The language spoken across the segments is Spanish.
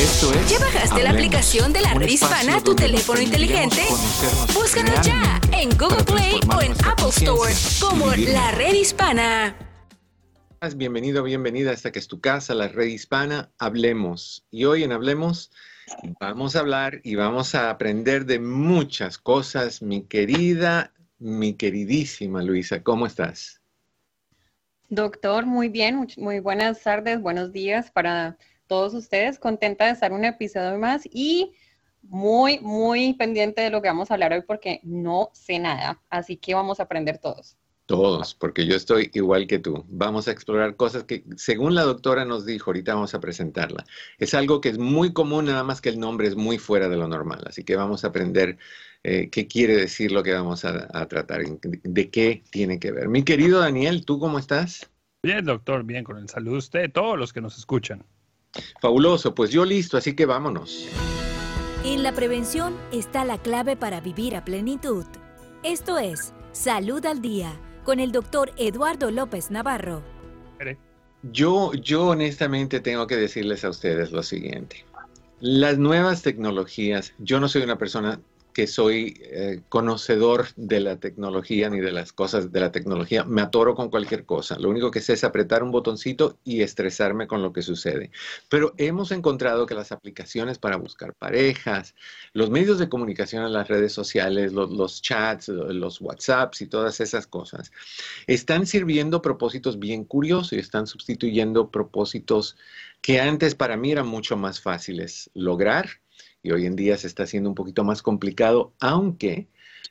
¿Ya bajaste la aplicación de la red hispana a tu teléfono inteligente? Búscanos ya en Google Play o en Apple Store como la red hispana. Bienvenido, bienvenida a esta que es tu casa, la red hispana. Hablemos. Y hoy en Hablemos vamos a hablar y vamos a aprender de muchas cosas. Mi querida, mi queridísima Luisa, ¿cómo estás? Doctor, muy bien, muy buenas tardes, buenos días para todos ustedes. Contenta de estar un episodio más y muy, muy pendiente de lo que vamos a hablar hoy porque no sé nada. Así que vamos a aprender todos. Todos, porque yo estoy igual que tú. Vamos a explorar cosas que, según la doctora nos dijo, ahorita vamos a presentarla. Es algo que es muy común, nada más que el nombre es muy fuera de lo normal. Así que vamos a aprender eh, qué quiere decir lo que vamos a, a tratar, de qué tiene que ver. Mi querido Daniel, ¿tú cómo estás? Bien, doctor, bien, con el saludo de usted, todos los que nos escuchan. Fabuloso, pues yo listo, así que vámonos. En la prevención está la clave para vivir a plenitud. Esto es Salud al Día con el doctor Eduardo López Navarro. Yo, yo honestamente tengo que decirles a ustedes lo siguiente. Las nuevas tecnologías, yo no soy una persona que soy eh, conocedor de la tecnología ni de las cosas de la tecnología. Me atoro con cualquier cosa. Lo único que sé es apretar un botoncito y estresarme con lo que sucede. Pero hemos encontrado que las aplicaciones para buscar parejas, los medios de comunicación en las redes sociales, los, los chats, los WhatsApps y todas esas cosas, están sirviendo propósitos bien curiosos y están sustituyendo propósitos que antes para mí eran mucho más fáciles lograr y hoy en día se está haciendo un poquito más complicado, aunque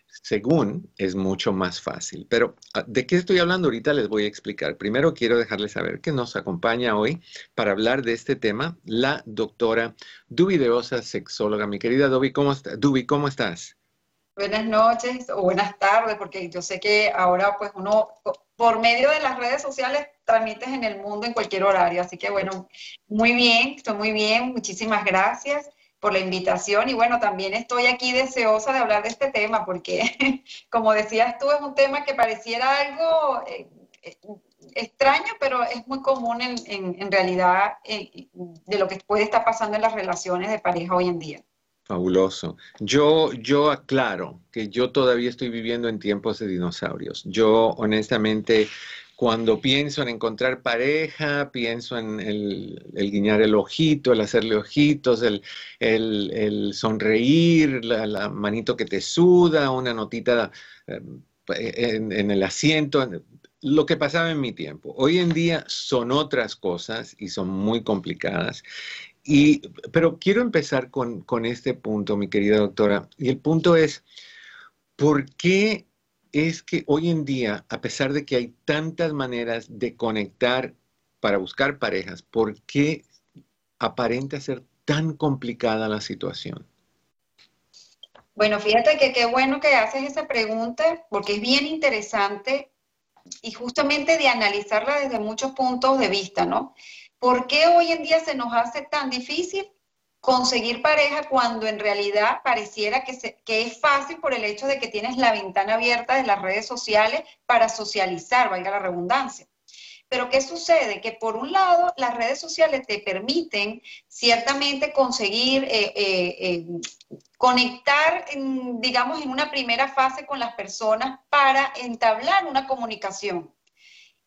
según es mucho más fácil. Pero ah, ¿de qué estoy hablando ahorita? Les voy a explicar. Primero quiero dejarles saber que nos acompaña hoy para hablar de este tema la doctora Dubi de sexóloga. Mi querida Dubi, ¿cómo, está? Dubi, ¿cómo estás? Buenas noches o buenas tardes, porque yo sé que ahora pues uno por medio de las redes sociales transmites en el mundo en cualquier horario. Así que bueno, muy bien, estoy muy bien, muchísimas gracias por la invitación y bueno, también estoy aquí deseosa de hablar de este tema porque, como decías tú, es un tema que pareciera algo eh, eh, extraño, pero es muy común en, en, realidad eh, de lo que puede estar pasando en las relaciones de pareja hoy en día. Fabuloso. Yo, yo aclaro que yo todavía estoy viviendo en tiempos de dinosaurios. Yo honestamente cuando pienso en encontrar pareja, pienso en el, guiñar el ojito, el hacerle ojitos, el, sonreír, la, manito que te suda, una notita eh, en, el asiento, lo que pasaba en mi tiempo. Hoy en día son otras cosas y son muy complicadas. Y, pero quiero empezar con, con este punto, mi querida doctora. Y el punto es, ¿por qué es que hoy en día, a pesar de que hay tantas maneras de conectar para buscar parejas, ¿por qué aparenta ser tan complicada la situación? Bueno, fíjate que qué bueno que haces esa pregunta, porque es bien interesante y justamente de analizarla desde muchos puntos de vista, ¿no? ¿Por qué hoy en día se nos hace tan difícil? Conseguir pareja cuando en realidad pareciera que, que, es fácil por el hecho de que tienes la ventana abierta de las redes sociales para socializar, valga la redundancia. Pero ¿qué sucede? Que por un lado las redes sociales te permiten ciertamente conseguir, eh, eh, eh, conectar, digamos, en una primera fase con las personas para entablar una comunicación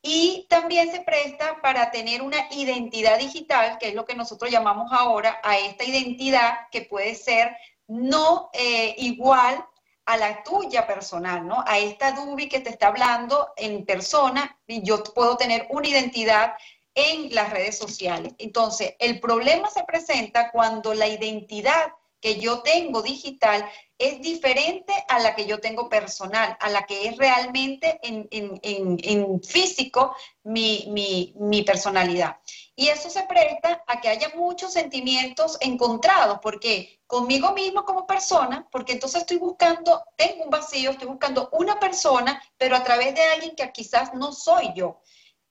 y también se presta para tener una identidad digital, que es lo que nosotros llamamos ahora a esta identidad que puede ser no eh, igual a la tuya personal, ¿no? A esta Dubi que te está hablando en persona, y yo puedo tener una identidad en las redes sociales. Entonces, el problema se presenta cuando la identidad que yo tengo digital es diferente a la que yo tengo personal, a la que es realmente en, físico mi, mi, personalidad. Y eso se presta a que haya muchos sentimientos encontrados, porque conmigo mismo como persona, porque entonces estoy buscando, tengo un vacío, estoy buscando una persona, pero a través de alguien que quizás no soy yo.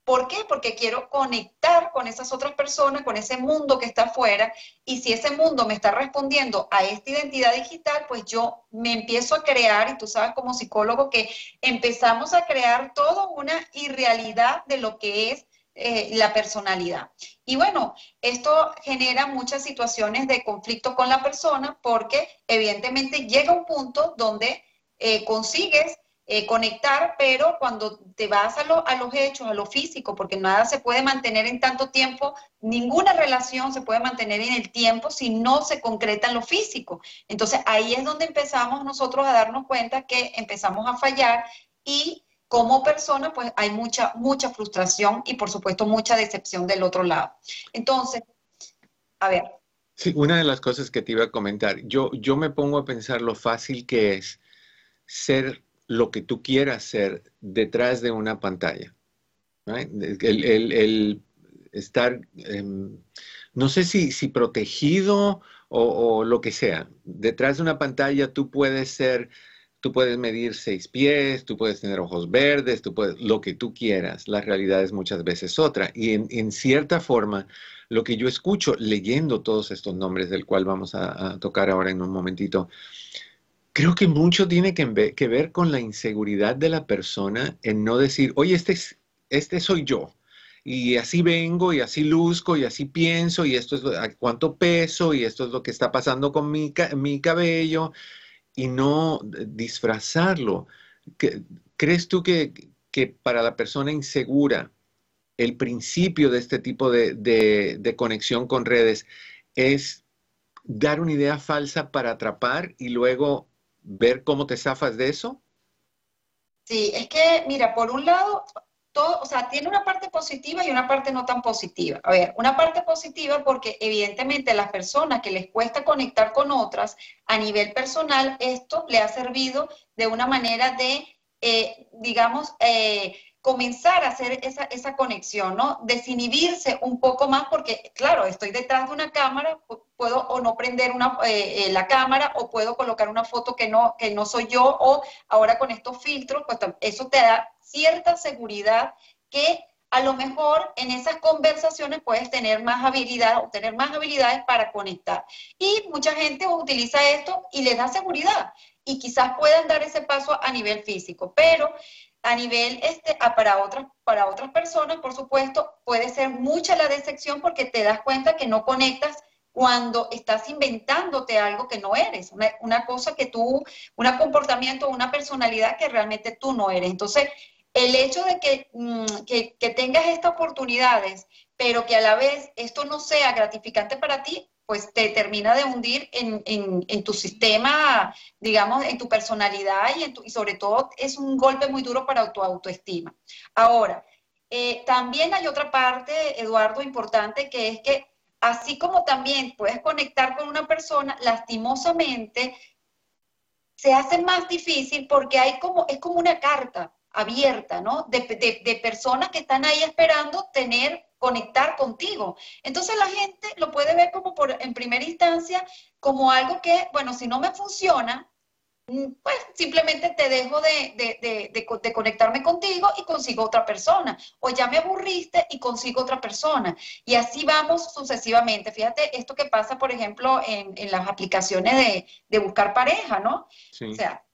¿Por qué? Porque quiero conectar con esas otras personas, con ese mundo que está afuera, y si ese mundo me está respondiendo a esta identidad digital, pues yo me empiezo a crear, y tú sabes como psicólogo que empezamos a crear toda una irrealidad de lo que es eh, la personalidad. Y bueno, esto genera muchas situaciones de conflicto con la persona porque evidentemente llega un punto donde eh, consigues eh, conectar, pero cuando te vas a, los hechos, a lo físico, porque nada se puede mantener en tanto tiempo, ninguna relación se puede mantener en el tiempo si no se concreta en lo físico. Entonces ahí es donde empezamos nosotros a darnos cuenta que empezamos a fallar y como persona, pues hay mucha, mucha frustración y por supuesto mucha decepción del otro lado. Entonces, a ver. Sí, una de las cosas que te iba a comentar, yo, yo me pongo a pensar lo fácil que es ser lo que tú quieras ser detrás de una pantalla. El, estar, em, no sé si, si protegido o, lo que sea. Detrás de una pantalla tú puedes ser, tú puedes medir seis pies, tú puedes tener ojos verdes, tú puedes, lo que tú quieras. La realidad es muchas veces otra. Y en, cierta forma, lo que yo escucho leyendo todos estos nombres del cual vamos a tocar ahora en un momentito, Creo que mucho tiene que, ver con la inseguridad de la persona en no decir, oye, este, es, este soy yo, y así vengo, y así luzco, y así pienso, y esto es cuánto peso, y esto es lo que está pasando con mi, cabello, y no disfrazarlo. ¿Crees tú que, para la persona insegura, el principio de este tipo de conexión con redes es dar una idea falsa para atrapar y luego ver cómo te zafas de eso? Sí, es que, mira, por un lado, todo, o sea, tiene una parte positiva y una parte no tan positiva. A ver, una parte positiva porque evidentemente a las personas que les cuesta conectar con otras a nivel personal, esto le ha servido de una manera de, eh, digamos, eh, comenzar a hacer esa, esa, conexión, ¿no? Desinhibirse un poco más porque, claro, estoy detrás de una cámara, puedo o no prender una, eh, la cámara o puedo colocar una foto que no, que no soy yo o ahora con estos filtros, pues eso te da cierta seguridad que a lo mejor en esas conversaciones puedes tener más habilidad tener más habilidades para conectar. Y mucha gente utiliza esto y les da seguridad y quizás puedan dar ese paso a nivel físico, pero a nivel este, para, otras, para otras personas, por supuesto, puede ser mucha la decepción porque te das cuenta que no conectas cuando estás inventándote algo que no eres, una, cosa que tú, un comportamiento, una personalidad que realmente tú no eres. Entonces, el hecho de que, mm, que tengas estas oportunidades, pero que a la vez esto no sea gratificante para ti, pues te termina de hundir en, tu sistema, digamos, en tu personalidad y, sobre todo es un golpe muy duro para tu autoestima. Ahora, eh, también hay otra parte, Eduardo, importante, que es que así como también puedes conectar con una persona, lastimosamente se hace más difícil porque hay como, es como una carta abierta, ¿no? De, de personas que están ahí esperando tener conectar contigo. Entonces la gente lo puede ver como por, en primera instancia como algo que, bueno, si no me funciona, mm, pues simplemente te dejo de, conectarme contigo y consigo otra persona. O ya me aburriste y consigo otra persona. Y así vamos sucesivamente. Fíjate esto que pasa, por ejemplo, en, las aplicaciones de, buscar pareja, ¿no? O sea,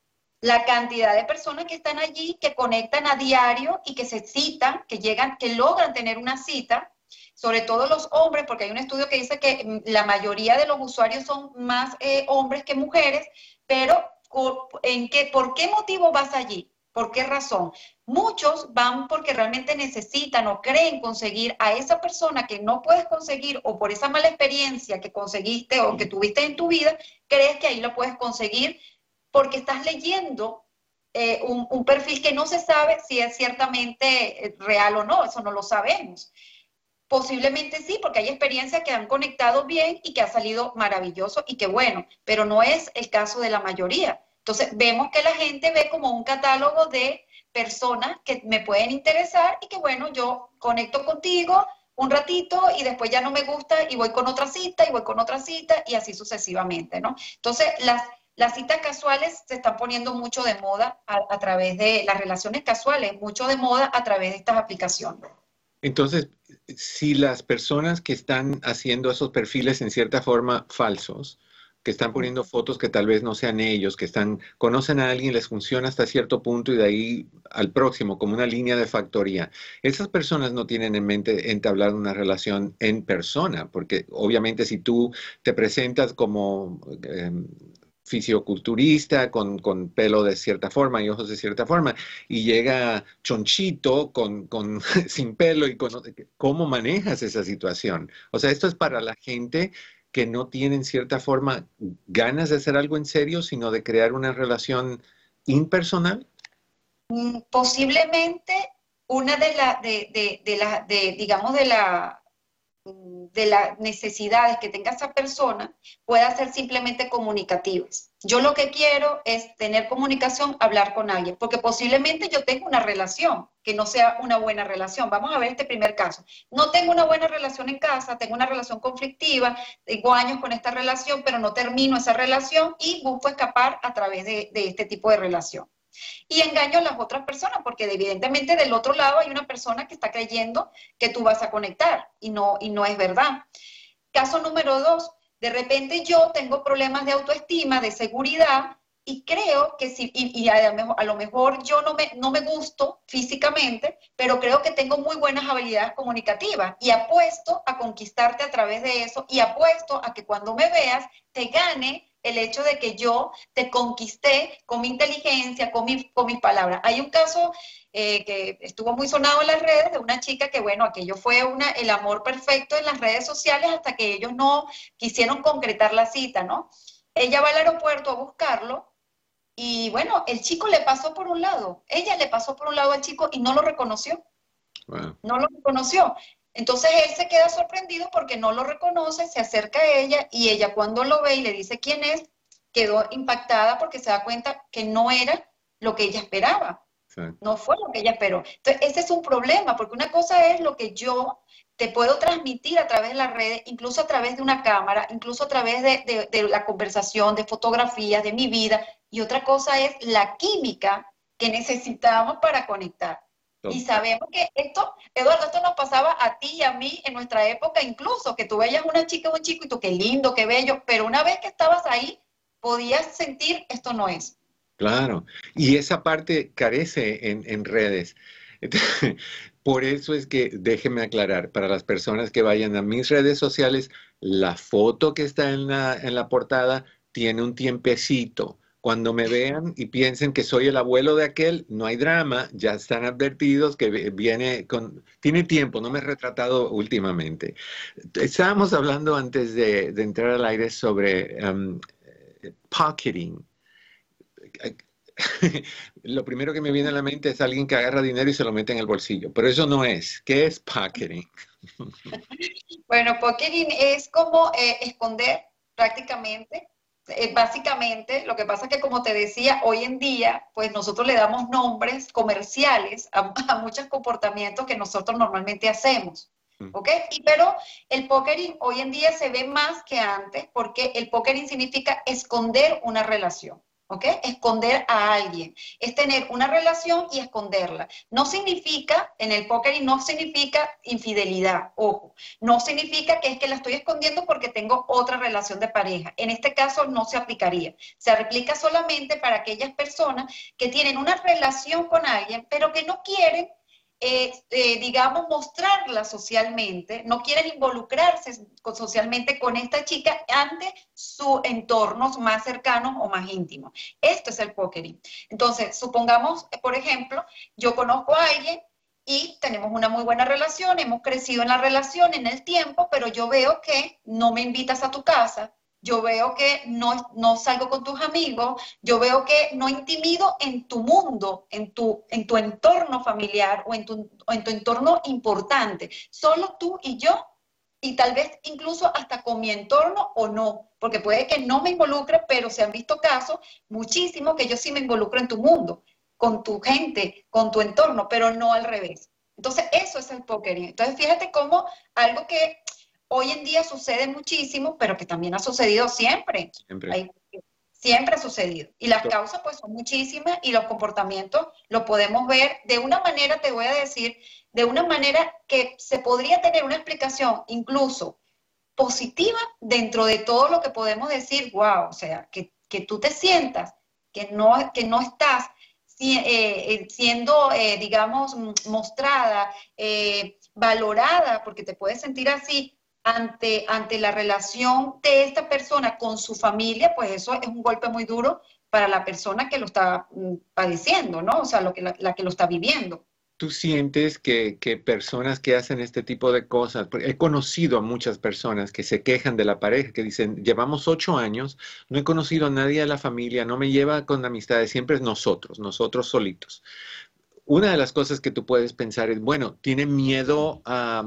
la cantidad de personas que están allí, que conectan a diario y que se citan, que llegan, que logran tener una cita, sobre todo los hombres, porque hay un estudio que dice que mm, la mayoría de los usuarios son más eh, hombres que mujeres, pero ¿en qué, ¿por qué motivo vas allí? ¿Por qué razón? Muchos van porque realmente necesitan o creen conseguir a esa persona que no puedes conseguir o por esa mala experiencia que conseguiste o que tuviste en tu vida, crees que ahí lo puedes conseguir porque estás leyendo eh, un, perfil que no se sabe si es ciertamente eh, real o no, eso no lo sabemos. Posiblemente sí, porque hay experiencias que han conectado bien y que ha salido maravilloso y que bueno, pero no es el caso de la mayoría. Entonces, vemos que la gente ve como un catálogo de personas que me pueden interesar y que bueno, yo conecto contigo un ratito y después ya no me gusta y voy con otra cita y voy con otra cita y así sucesivamente, ¿no? Entonces, las, las citas casuales se están poniendo mucho de moda a, través de las relaciones casuales, mucho de moda a través de estas aplicaciones. Entonces, si las personas que están haciendo esos perfiles en cierta forma falsos, que están poniendo fotos que tal vez no sean ellos, que están, conocen a alguien, les funciona hasta cierto punto y de ahí al próximo, como una línea de factoría. Esas personas no tienen en mente entablar una relación en persona, porque obviamente si tú te presentas como em, fisioculturista, con, con, pelo de cierta forma y ojos de cierta forma, y llega chonchito con, con, sin pelo, y con, ¿cómo manejas esa situación? O sea, esto es para la gente que no tiene en cierta forma ganas de hacer algo en serio, sino de crear una relación impersonal. Mm, posiblemente una de las, de, de, de, de, digamos, de la de las necesidades que tenga esa persona pueda ser simplemente comunicativas. Yo lo que quiero es tener comunicación, hablar con alguien, porque posiblemente yo tengo una relación que no sea una buena relación. Vamos a ver este primer caso. No tengo una buena relación en casa, tengo una relación conflictiva, tengo años con esta relación, pero no termino esa relación y busco escapar a través de, de este tipo de relación y engaño a las otras personas, porque evidentemente del otro lado hay una persona que está creyendo que tú vas a conectar y no, y no es verdad. Caso número dos, de repente yo tengo problemas de autoestima, de seguridad, y creo que si, y, a, lo mejor, yo no me, no me gusto físicamente, pero creo que tengo muy buenas habilidades comunicativas y apuesto a conquistarte a través de eso y apuesto a que cuando me veas te gane el hecho de que yo te conquisté con mi inteligencia, con, con mis palabras. Hay un caso eh, que estuvo muy sonado en las redes de una chica que, bueno, aquello fue una, el amor perfecto en las redes sociales hasta que ellos no quisieron concretar la cita, ¿no? Ella va al aeropuerto a buscarlo y, bueno, el chico le pasó por un lado, ella le pasó por un lado al chico y no lo reconoció. No lo reconoció. Entonces él se queda sorprendido porque no lo reconoce, se acerca a ella y ella cuando lo ve y le dice quién es, quedó impactada porque se da cuenta que no era lo que ella esperaba. No fue lo que ella esperó. Entonces, ese es un problema, porque una cosa es lo que yo te puedo transmitir a través de las redes, incluso a través de una cámara, incluso a través de, de la conversación, de fotografías, de mi vida, y otra cosa es la química que necesitamos para conectar. Y sabemos que esto, Eduardo, esto nos pasaba a ti y a mí en nuestra época incluso, que tú veías una chica o un chico y tú, qué lindo, qué bello, pero una vez que estabas ahí, podías sentir esto no es. Claro, y esa parte carece en, en redes. Por eso es que déjenme aclarar, para las personas que vayan a mis redes sociales, la foto que está en la, en la portada tiene un tiempecito cuando me vean y piensen que soy el abuelo de aquel, no hay drama, ya están advertidos que viene con... Tiene tiempo, no me he retratado últimamente. Estábamos hablando antes de, entrar al aire sobre um, pocketing. Lo primero que me viene a la mente es alguien que agarra dinero y se lo mete en el bolsillo, pero eso no es. ¿Qué es pocketing? bueno, pocketing es como eh, esconder prácticamente eh, básicamente, lo que pasa es que, como te decía, hoy en día, pues nosotros le damos nombres comerciales a, muchos comportamientos que nosotros normalmente hacemos. Mm. ¿Ok? Y, pero el pokering hoy en día se ve más que antes porque el pokering significa esconder una relación. ¿Ok? Esconder a alguien. Es tener una relación y esconderla. No significa, en el póker, no significa infidelidad, ojo. No significa que es que la estoy escondiendo porque tengo otra relación de pareja. En este caso no se aplicaría. Se aplica solamente para aquellas personas que tienen una relación con alguien, pero que no quieren eh, digamos, mostrarla socialmente, no quieren involucrarse socialmente con esta chica ante su entorno más cercanos o más íntimos. Esto es el pokering. Entonces, supongamos, por ejemplo, yo conozco a alguien y tenemos una muy buena relación, hemos crecido en la relación en el tiempo, pero yo veo que no me invitas a tu casa, yo veo que no, no salgo con tus amigos, yo veo que no intimido en tu mundo, en tu, en tu entorno familiar o en tu, en tu entorno importante, solo tú y yo, y tal vez incluso hasta con mi entorno o no, porque puede que no me involucre, pero se han visto casos muchísimos que yo sí me involucro en tu mundo, con tu gente, con tu entorno, pero no al revés. Entonces, eso es el póker. Entonces, fíjate cómo algo que hoy en día sucede muchísimo, pero que también ha sucedido siempre. Siempre. siempre ha sucedido. Y las causas pues son muchísimas y los comportamientos lo podemos ver de una manera, te voy a decir, de una manera que se podría tener una explicación incluso positiva dentro de todo lo que podemos decir, wow, o sea, que, tú te sientas, que no, que no estás eh, eh, siendo, eh, digamos, mostrada, valorada, porque te puedes sentir así ante, ante la relación de esta persona con su familia, pues eso es un golpe muy duro para la persona que lo está mm, padeciendo, ¿no? O sea, que, la que lo está viviendo tú sientes que, personas que hacen este tipo de cosas, he conocido a muchas personas que se quejan de la pareja, que dicen, llevamos ocho años, no he conocido a nadie de la familia, no me lleva con amistades, siempre es nosotros, nosotros solitos. Una de las cosas que tú puedes pensar es, bueno, tiene miedo a,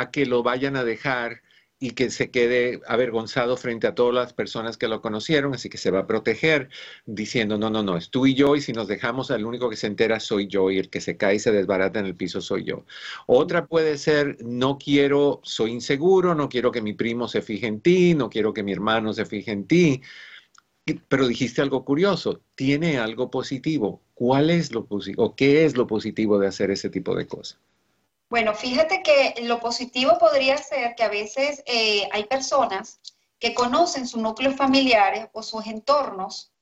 a que lo vayan a dejar y que se quede avergonzado frente a todas las personas que lo conocieron, así que se va a proteger diciendo, no, no, no, es tú y yo, y si nos dejamos, el único que se entera soy yo, y el que se cae y se desbarata en el piso soy yo. Otra puede ser, no quiero, soy inseguro, no quiero que mi primo se fije en ti, no quiero que mi hermano se fije en ti, pero dijiste algo curioso, tiene algo positivo. ¿Cuál es lo positivo? ¿O qué es lo positivo de hacer ese tipo de cosas? Bueno, fíjate que lo positivo podría ser que a veces eh, hay personas que conocen sus núcleos familiares o sus entornos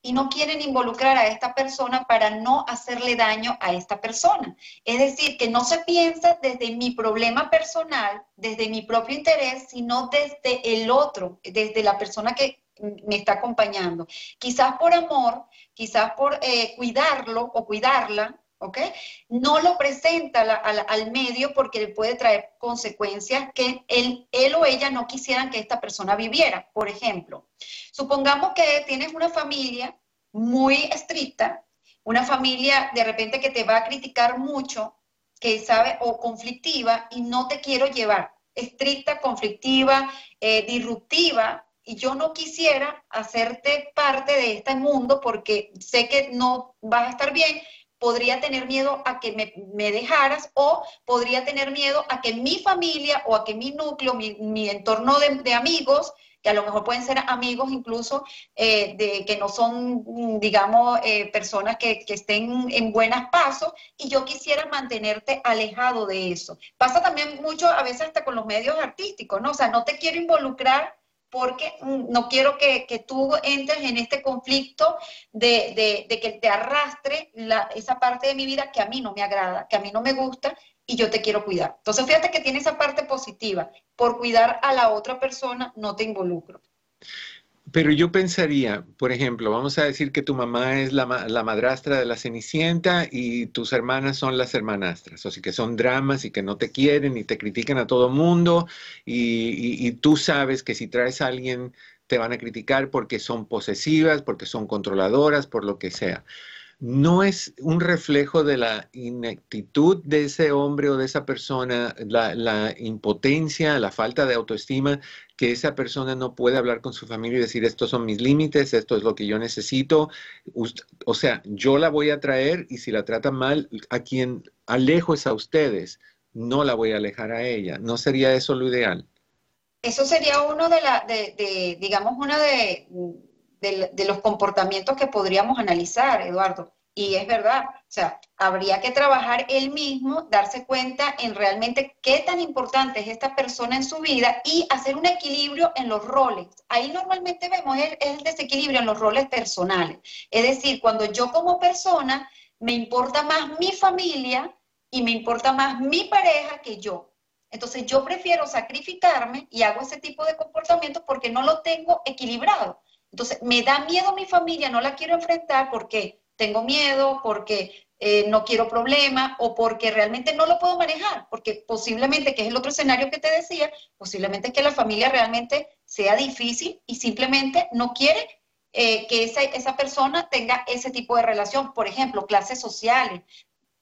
y no quieren involucrar a esta persona para no hacerle daño a esta persona. Es decir, que no se piensa desde mi problema personal, desde mi propio interés, sino desde el otro, desde la persona que me está acompañando. Quizás por amor, quizás por eh, cuidarlo o cuidarla, ¿ok? No lo presenta al medio porque le puede traer consecuencias que él, él o ella no quisieran que esta persona viviera. Por ejemplo, supongamos que tienes una familia muy estricta, una familia de repente que te va a criticar mucho, que sabe, o conflictiva, y no te quiero llevar. Estricta, conflictiva, eh, disruptiva, y yo no quisiera hacerte parte de este mundo porque sé que no vas a estar bien, podría tener miedo a que me, dejaras o podría tener miedo a que mi familia o a que mi núcleo, mi, entorno de, amigos, que a lo mejor pueden ser amigos incluso eh, de que no son, digamos, eh, personas que, que, estén en buenas pasos y yo quisiera mantenerte alejado de eso. Pasa también mucho a veces hasta con los medios artísticos, ¿no? O sea, no te quiero involucrar porque no quiero que, tú entres en este conflicto de, que te arrastre esa parte de mi vida que a mí no me agrada, que a mí no me gusta y yo te quiero cuidar. Entonces, fíjate que tiene esa parte positiva. Por cuidar a la otra persona, no te involucro. Pero yo pensaría, por ejemplo, vamos a decir que tu mamá es la, madrastra de la Cenicienta y tus hermanas son las hermanastras, o sea que son dramas y que no te quieren y te critican a todo mundo y, y tú sabes que si traes a alguien te van a criticar porque son posesivas, porque son controladoras, por lo que sea no es un reflejo de la ineptitud de ese hombre o de esa persona, la, impotencia, la falta de autoestima, que esa persona no puede hablar con su familia y decir, estos son mis límites, esto es lo que yo necesito. O sea, yo la voy a traer y si la trata mal, a quien alejo es a ustedes, no la voy a alejar a ella. ¿No sería eso lo ideal? Eso sería uno de, la, digamos, una de de, los comportamientos que podríamos analizar, Eduardo. Y es verdad, o sea, habría que trabajar él mismo, darse cuenta en realmente qué tan importante es esta persona en su vida y hacer un equilibrio en los roles. Ahí normalmente vemos el, el desequilibrio en los roles personales. Es decir, cuando yo como persona me importa más mi familia y me importa más mi pareja que yo. Entonces yo prefiero sacrificarme y hago ese tipo de comportamientos porque no lo tengo equilibrado. Entonces, me da miedo mi familia, no la quiero enfrentar porque tengo miedo, porque eh, no quiero problemas o porque realmente no lo puedo manejar, porque posiblemente, que es el otro escenario que te decía, posiblemente que la familia realmente sea difícil y simplemente no quiere eh, que esa, esa persona tenga ese tipo de relación. Por ejemplo, clases sociales,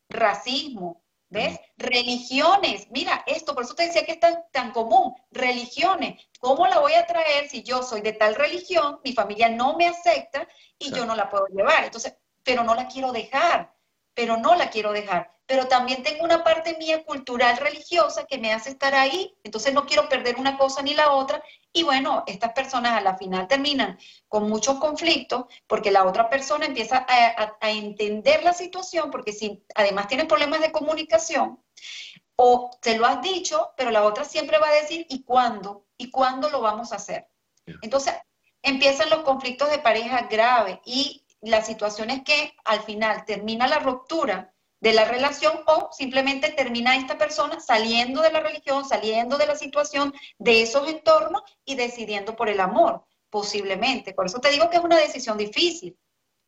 racismo, ¿Ves? Religiones, mira esto, por eso te decía que es tan, tan común, religiones, ¿cómo la voy a traer si yo soy de tal religión, mi familia no me acepta y yo no la puedo llevar? Entonces, pero no la quiero dejar, pero no la quiero dejar. Pero también tengo una parte mía cultural religiosa que me hace estar ahí, entonces no quiero perder una cosa ni la otra y bueno, estas personas a la final terminan con muchos conflictos porque la otra persona empieza a, entender la situación porque si además tiene problemas de comunicación o te lo has dicho, pero la otra siempre va a decir ¿y cuándo? y cuándo lo vamos a hacer. Entonces, empiezan los conflictos de pareja graves y la situación es que al final termina la ruptura de la relación o simplemente termina esta persona saliendo de la religión, saliendo de la situación, de esos entornos y decidiendo por el amor, posiblemente. Por eso te digo que es una decisión difícil.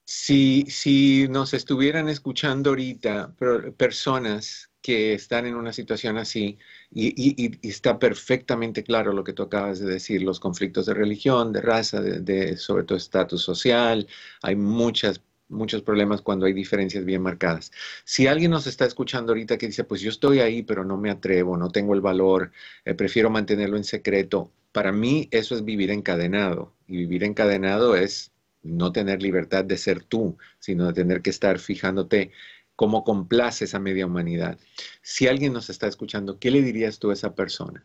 Si, si nos estuvieran escuchando ahorita personas que están en una situación así, y, está perfectamente claro lo que tú acabas de decir, los conflictos de religión, de raza, de, sobre todo estatus social, hay muchas muchos problemas cuando hay diferencias bien marcadas. Si alguien nos está escuchando ahorita que dice, pues yo estoy ahí, pero no me atrevo, no tengo el valor, eh, prefiero mantenerlo en secreto, para mí eso es vivir encadenado. Y vivir encadenado es no tener libertad de ser tú, sino de tener que estar fijándote cómo complaces a media humanidad. Si alguien nos está escuchando, ¿qué le dirías tú a esa persona?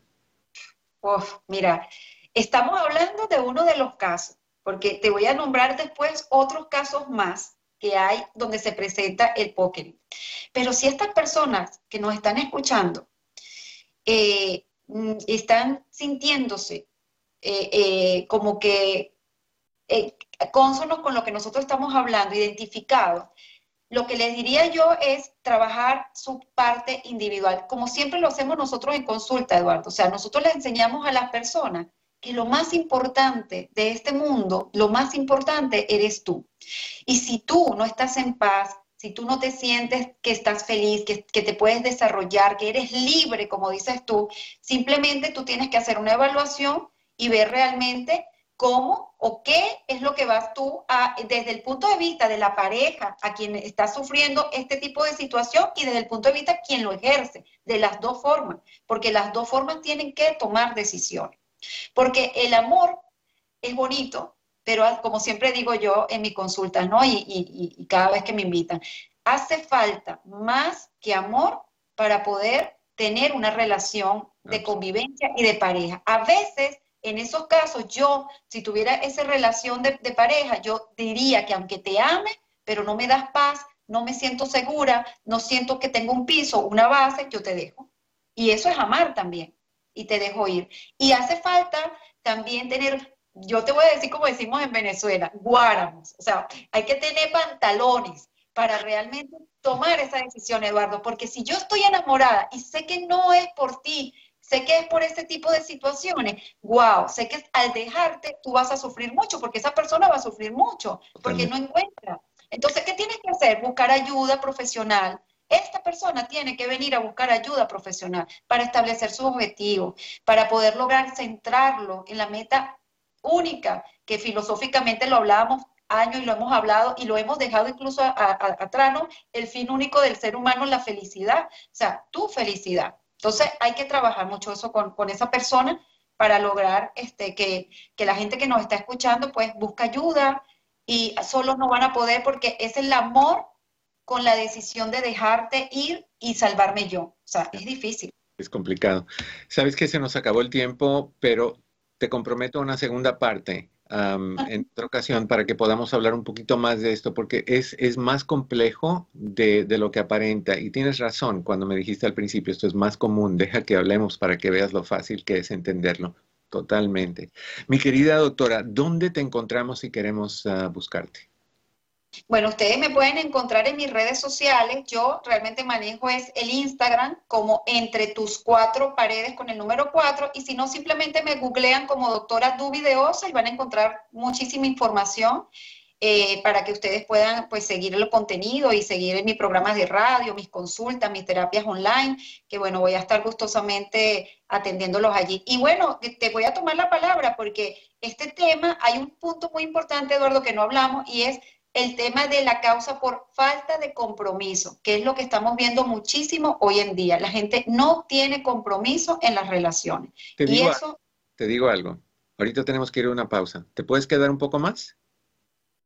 Uf, mira, estamos hablando de uno de los casos, porque te voy a nombrar después otros casos más que hay donde se presenta el póker. Pero si estas personas que nos están escuchando eh, mm, están sintiéndose eh, eh, como que consonos con lo que nosotros estamos hablando, identificados, lo que les diría yo es trabajar su parte individual, como siempre lo hacemos nosotros en consulta, Eduardo. O sea, nosotros les enseñamos a las personas que lo más importante de este mundo, lo más importante eres tú. Y si tú no estás en paz, si tú no te sientes que estás feliz, que, que, te puedes desarrollar, que eres libre, como dices tú, simplemente tú tienes que hacer una evaluación y ver realmente cómo o qué es lo que vas tú a, desde el punto de vista de la pareja a quien está sufriendo este tipo de situación y desde el punto de vista de quien lo ejerce, de las dos formas, porque las dos formas tienen que tomar decisiones. Porque el amor es bonito, pero como siempre digo yo en mi consulta, ¿no? Y, y cada vez que me invitan, hace falta más que amor para poder tener una relación de convivencia y de pareja. A veces en esos casos, yo, si tuviera esa relación de, pareja, yo diría que aunque te ame, pero no me das paz, no me siento segura, no siento que tengo un piso, una base, yo te dejo. Y eso es amar también. Y te dejo ir. Y hace falta también tener, yo te voy a decir como decimos en Venezuela, guáramos. O sea, hay que tener pantalones para realmente tomar esa decisión, Eduardo. Porque si yo estoy enamorada y sé que no es por ti, sé que es por este tipo de situaciones, wow, sé que al dejarte tú vas a sufrir mucho, porque esa persona va a sufrir mucho, porque no encuentra. Entonces, ¿qué tienes que hacer? Buscar ayuda profesional. Esta persona tiene que venir a buscar ayuda profesional para establecer su objetivo, para poder lograr centrarlo en la meta única, que filosóficamente lo hablábamos años y lo hemos hablado y lo hemos dejado incluso atrás, ¿no? El fin único del ser humano es la felicidad, o sea, tu felicidad. Entonces hay que trabajar mucho eso con, esa persona para lograr este, que, la gente que nos está escuchando pues busque ayuda y solo no van a poder porque es el amor con la decisión de dejarte ir y salvarme yo. O sea, es difícil. Es complicado. Sabes que se nos acabó el tiempo, pero te comprometo a una segunda parte en otra ocasión para que podamos hablar un poquito más de esto, porque es, es más complejo de, de, lo que aparenta. Y tienes razón cuando me dijiste al principio, esto es más común, deja que hablemos para que veas lo fácil que es entenderlo. Totalmente. Mi querida doctora, ¿dónde te encontramos si queremos ah, buscarte? Bueno, ustedes me pueden encontrar en mis redes sociales. Yo realmente manejo es el Instagram como entre tus cuatro paredes con el número cuatro y si no, simplemente me googlean como doctora Dubi de Osa y van a encontrar muchísima información eh, para que ustedes puedan pues seguir el contenido y seguir mis programas de radio, mis consultas, mis terapias online, que bueno, voy a estar gustosamente atendiéndolos allí. Y bueno, te voy a tomar la palabra porque este tema, hay un punto muy importante, Eduardo, que no hablamos y es el tema de la causa por falta de compromiso, que es lo que estamos viendo muchísimo hoy en día. La gente no tiene compromiso en las relaciones. Te digo, eso... te digo algo. Ahorita tenemos que ir a una pausa. ¿Te puedes quedar un poco más?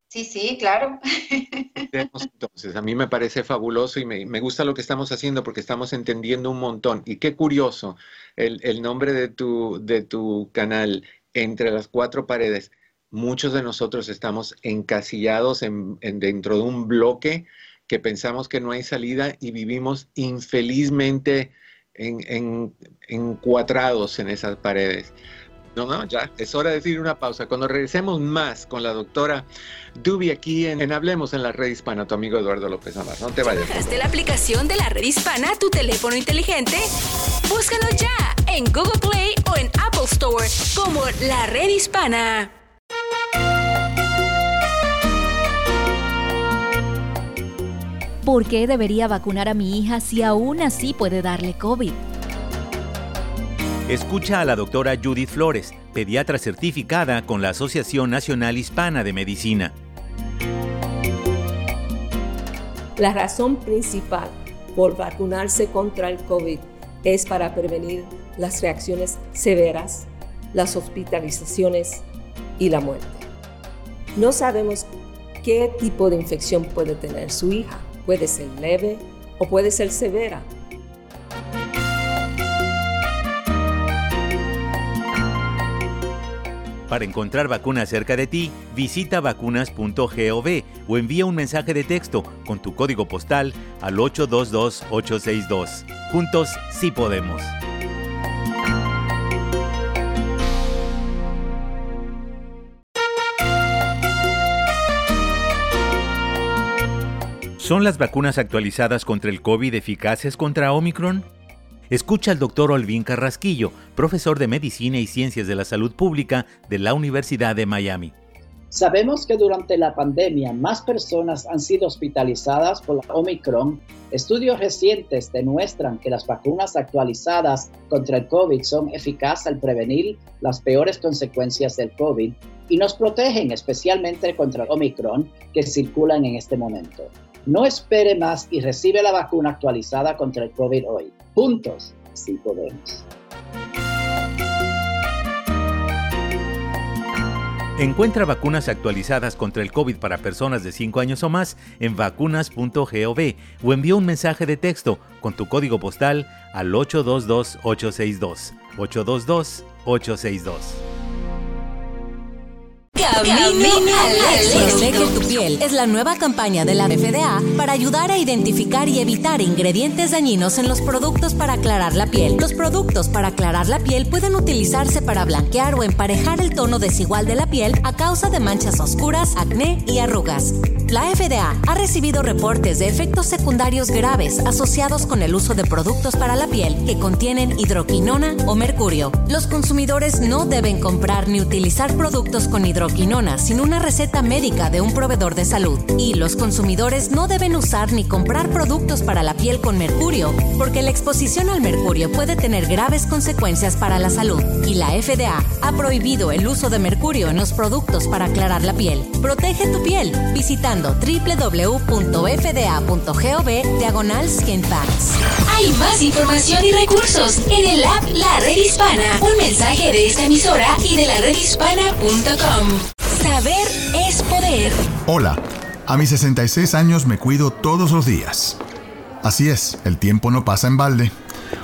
Sí, sí, claro. Entonces, a mí me parece fabuloso y me, gusta lo que estamos haciendo porque estamos entendiendo un montón. Y qué curioso, el, el nombre de tu, de tu canal, Entre las cuatro paredes muchos de nosotros estamos encasillados en, dentro de un bloque que pensamos que no hay salida y vivimos infelizmente en, encuadrados en esas paredes. No, no, ya, es hora de decir una pausa. Cuando regresemos más con la doctora Dubi aquí en, Hablemos en la Red Hispana, tu amigo Eduardo López Amar. No te vayas. ¿Bajaste la aplicación de la Red Hispana tu teléfono inteligente? Búscanos ya en Google Play o en Apple Store como la Red Hispana. ¿Por qué debería vacunar a mi hija si aún así puede darle COVID? Escucha a la doctora Judith Flores, pediatra certificada con la Asociación Nacional Hispana de Medicina. La razón principal por vacunarse contra el COVID es para prevenir las reacciones severas, las hospitalizaciones y la muerte. No sabemos qué tipo de infección puede tener su hija. Puede ser leve o puede ser severa Para encontrar vacunas cerca de ti, visita vacunas.gov o envía un mensaje de texto con tu código postal al 822-862. Juntos sí podemos. ¿Son las vacunas actualizadas contra el COVID eficaces contra Omicron? Escucha al doctor Olvin Carrasquillo, profesor de Medicina y Ciencias de la Salud Pública de la Universidad de Miami. Sabemos que durante la pandemia más personas han sido hospitalizadas por la Omicron. Estudios recientes demuestran que las vacunas actualizadas contra el COVID son eficaces al prevenir las peores consecuencias del COVID y nos protegen especialmente contra el Omicron que circulan en este momento. No espere más y recibe la vacuna actualizada contra el COVID hoy. Juntos, sí podemos. Encuentra vacunas actualizadas contra el COVID para personas de 5 años o más en vacunas.gov o envía un mensaje de texto con tu código postal al 822-862. 822-862. Camino al Protege tu piel es la nueva campaña de la FDA para ayudar a identificar y evitar ingredientes dañinos en los productos para aclarar la piel. Los productos para aclarar la piel pueden utilizarse para blanquear o emparejar el tono desigual de la piel a causa de manchas oscuras, acné y arrugas. La FDA ha recibido reportes de efectos secundarios graves asociados con el uso de productos para la piel que contienen hidroquinona o mercurio. Los consumidores no deben comprar ni utilizar productos con hidroquinona sin una receta médica de un proveedor de salud. Y los consumidores no deben usar ni comprar productos para la piel con mercurio, porque la exposición al mercurio puede tener graves consecuencias para la salud. Y la FDA ha prohibido el uso de mercurio en los productos para aclarar la piel. Protege tu piel visitando www.fda.gov diagonal. Hay más información y recursos en el app La Red Hispana. Un mensaje de esta emisora y de la redhispana.com. Saber es poder. Hola, a mis 66 años me cuido todos los días. Así es, el tiempo no pasa en balde.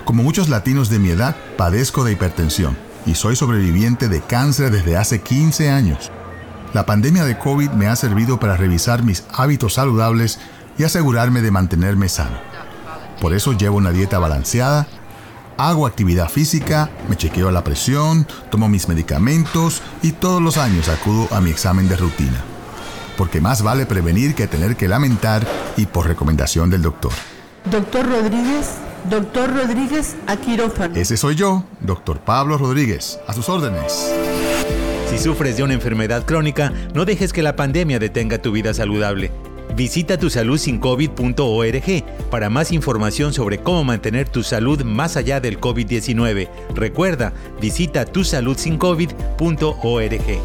Como muchos latinos de mi edad, padezco de hipertensión y soy sobreviviente de cáncer desde hace 15 años. La pandemia de COVID me ha servido para revisar mis hábitos saludables y asegurarme de mantenerme sano. Por eso llevo una dieta balanceada Hago actividad física, me chequeo la presión, tomo mis medicamentos y todos los años acudo a mi examen de rutina. Porque más vale prevenir que tener que lamentar y por recomendación del doctor. Doctor Rodríguez, doctor Rodríguez, a quirófano. Ese soy yo, doctor Pablo Rodríguez, a sus órdenes. Si sufres de una enfermedad crónica, no dejes que la pandemia detenga tu vida saludable. Visita tusaludsincovid.org para más información sobre cómo mantener tu salud más allá del COVID-19. Recuerda, visita tusaludsincovid.org.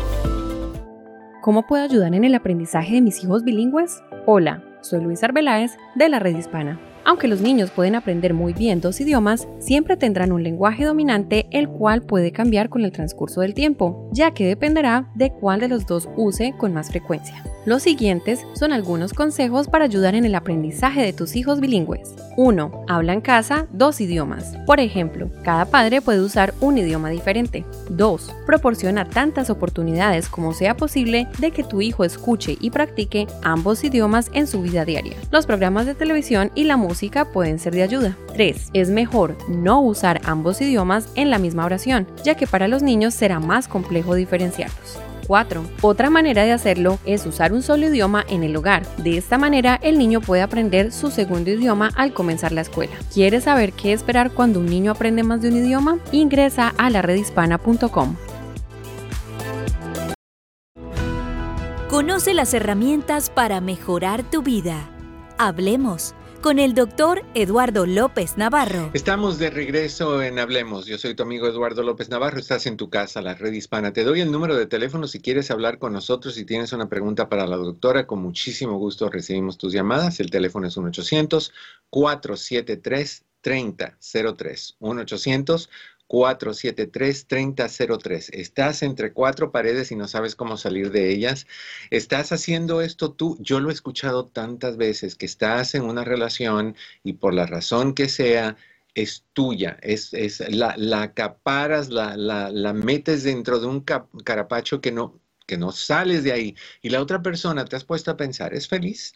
¿Cómo puedo ayudar en el aprendizaje de mis hijos bilingües? Hola, soy Luis Arbeláez de la Red Hispana. Aunque los niños pueden aprender muy bien dos idiomas, siempre tendrán un lenguaje dominante el cual puede cambiar con el transcurso del tiempo, ya que dependerá de cuál de los dos use con más frecuencia. Los siguientes son algunos consejos para ayudar en el aprendizaje de tus hijos bilingües. 1. Habla en casa dos idiomas. Por ejemplo, cada padre puede usar un idioma diferente. 2. Proporciona tantas oportunidades como sea posible de que tu hijo escuche y practique ambos idiomas en su vida diaria. Los programas de televisión y la música pueden ser de ayuda. 3. Es mejor no usar ambos idiomas en la misma oración, ya que para los niños será más complejo diferenciarlos. 4. Otra manera de hacerlo es usar un solo idioma en el hogar. De esta manera el niño puede aprender su segundo idioma al comenzar la escuela. ¿Quieres saber qué esperar cuando un niño aprende más de un idioma? Ingresa a la redhispana.com. Conoce las herramientas para mejorar tu vida. Hablemos con el doctor Eduardo López Navarro. Estamos de regreso en Hablemos. Yo soy tu amigo Eduardo López Navarro. Estás en tu casa, la red hispana. Te doy el número de teléfono si quieres hablar con nosotros. Si tienes una pregunta para la doctora, con muchísimo gusto recibimos tus llamadas. El teléfono es 1-800-473-3003. 1-800. 473-3003. Estás entre cuatro paredes y no sabes cómo salir de ellas. Estás haciendo esto tú. Yo lo he escuchado tantas veces, que estás en una relación y por la razón que sea, es tuya, es, es la, la acaparas, la, la, la, metes dentro de un carapacho que no, que no sales de ahí. Y la otra persona te has puesto a pensar, ¿es feliz?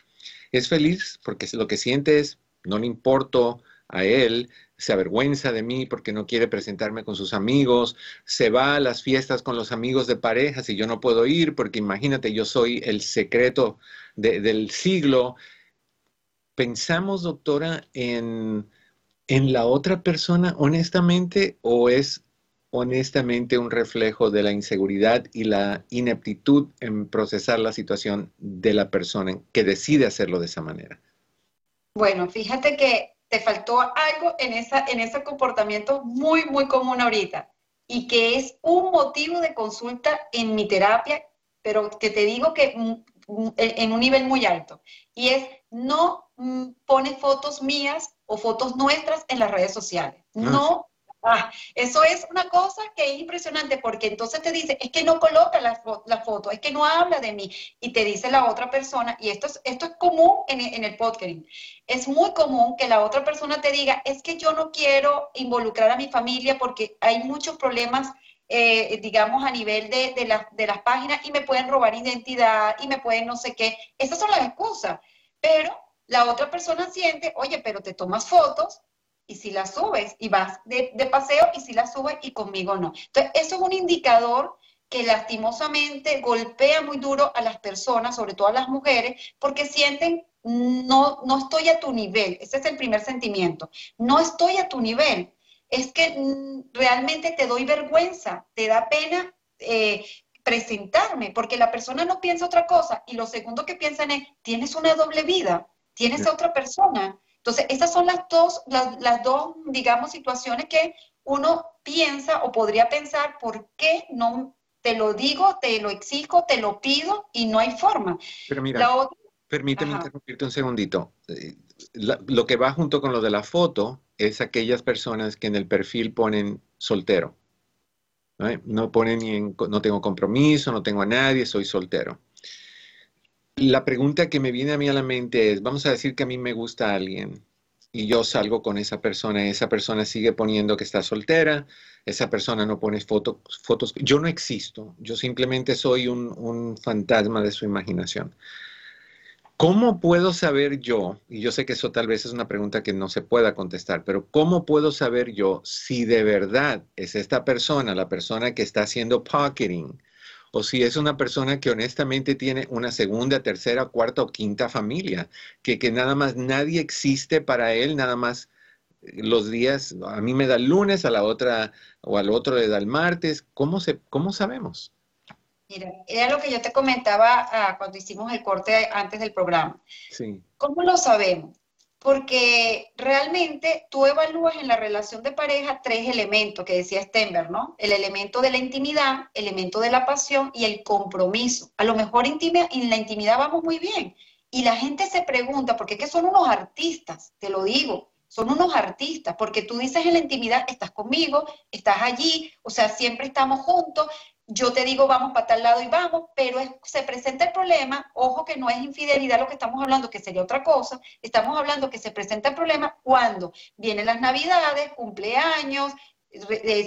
Es feliz porque lo que siente es, no le importo a él, se avergüenza de mí porque no quiere presentarme con sus amigos, se va a las fiestas con los amigos de parejas y yo no puedo ir porque imagínate, yo soy el secreto del siglo. ¿Pensamos, doctora, en, en la otra persona honestamente o es honestamente un reflejo de la inseguridad y la ineptitud en procesar la situación de la persona que decide hacerlo de esa manera? Bueno, fíjate que te faltó algo en, esa, en ese comportamiento muy, muy común ahorita y que es un motivo de consulta en mi terapia, pero que te digo que en un nivel muy alto. Y es, no mm, pone fotos mías o fotos nuestras en las redes sociales. Ah, no Ah, eso es una cosa que es impresionante porque entonces te dice, es que no coloca la, foto, es que no habla de mí y te dice la otra persona, y esto es, esto es común en, el podcasting, es muy común que la otra persona te diga, es que yo no quiero involucrar a mi familia porque hay muchos problemas, eh, digamos, a nivel de, de, de las páginas y me pueden robar identidad y me pueden no sé qué, esas son las excusas, pero la otra persona siente, oye, pero te tomas fotos y si la subes y vas de, paseo y si la subes y conmigo no. Entonces, eso es un indicador que lastimosamente golpea muy duro a las personas, sobre todo a las mujeres, porque sienten, no, no estoy a tu nivel. Ese es el primer sentimiento. No estoy a tu nivel. Es que mm, realmente te doy vergüenza, te da pena eh, presentarme, porque la persona no piensa otra cosa. Y lo segundo que piensan es, tienes una doble vida, tienes a otra persona. Entonces, esas son las dos, las, dos, digamos, situaciones que uno piensa o podría pensar, ¿por qué no te lo digo, te lo exijo, te lo pido y no hay forma? Pero mira, permíteme interrumpirte un segundito. Eh, lo que va junto con lo de la foto es aquellas personas que en el perfil ponen soltero. No, ponen ni en, no tengo compromiso, no tengo a nadie, soy soltero la pregunta que me viene a mí a la mente es, vamos a decir que a mí me gusta alguien y yo salgo con esa persona y esa persona sigue poniendo que está soltera, esa persona no pone fotos, fotos, yo no existo, yo simplemente soy un, un fantasma de su imaginación. ¿Cómo puedo saber yo, y yo sé que eso tal vez es una pregunta que no se pueda contestar, pero ¿cómo puedo saber yo si de verdad es esta persona, la persona que está haciendo pocketing, o si es una persona que honestamente tiene una segunda, tercera, cuarta o quinta familia, que, que nada más nadie existe para él, nada más eh, los días, a mí me da el lunes, a la otra o al otro le da el martes, ¿cómo, se, cómo sabemos? Mira, era lo que yo te comentaba ah, cuando hicimos el corte antes del programa. Sí. ¿Cómo lo sabemos? Porque realmente tú evalúas en la relación de pareja tres elementos que decía Stenberg, ¿no? El elemento de la intimidad, el elemento de la pasión y el compromiso. A lo mejor en la intimidad vamos muy bien. Y la gente se pregunta, porque es que son unos artistas, te lo digo, son unos artistas, porque tú dices en la intimidad, estás conmigo, estás allí, o sea, siempre estamos juntos, yo te digo vamos para tal lado y vamos, pero se presenta el problema, ojo que no es infidelidad lo que estamos hablando, que sería otra cosa, estamos hablando que se presenta el problema cuando vienen las navidades, cumpleaños,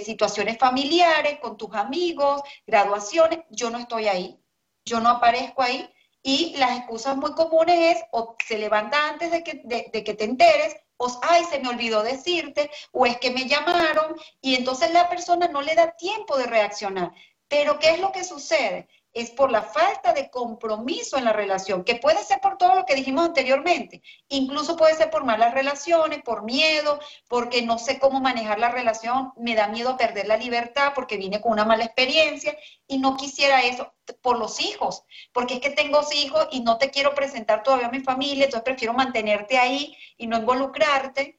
situaciones familiares con tus amigos, graduaciones, yo no estoy ahí, yo no aparezco ahí y las excusas muy comunes es o se levanta antes de que, de que te enteres o ay, se me olvidó decirte, o es que me llamaron, y entonces la persona no le da tiempo de reaccionar. Pero ¿qué es lo que sucede? es por la falta de compromiso en la relación, que puede ser por todo lo que dijimos anteriormente, incluso puede ser por malas relaciones, por miedo, porque no sé cómo manejar la relación, me da miedo perder la libertad porque vine con una mala experiencia y no quisiera eso por los hijos, porque es que tengo hijos y no te quiero presentar todavía a mi familia, entonces prefiero mantenerte ahí y no involucrarte.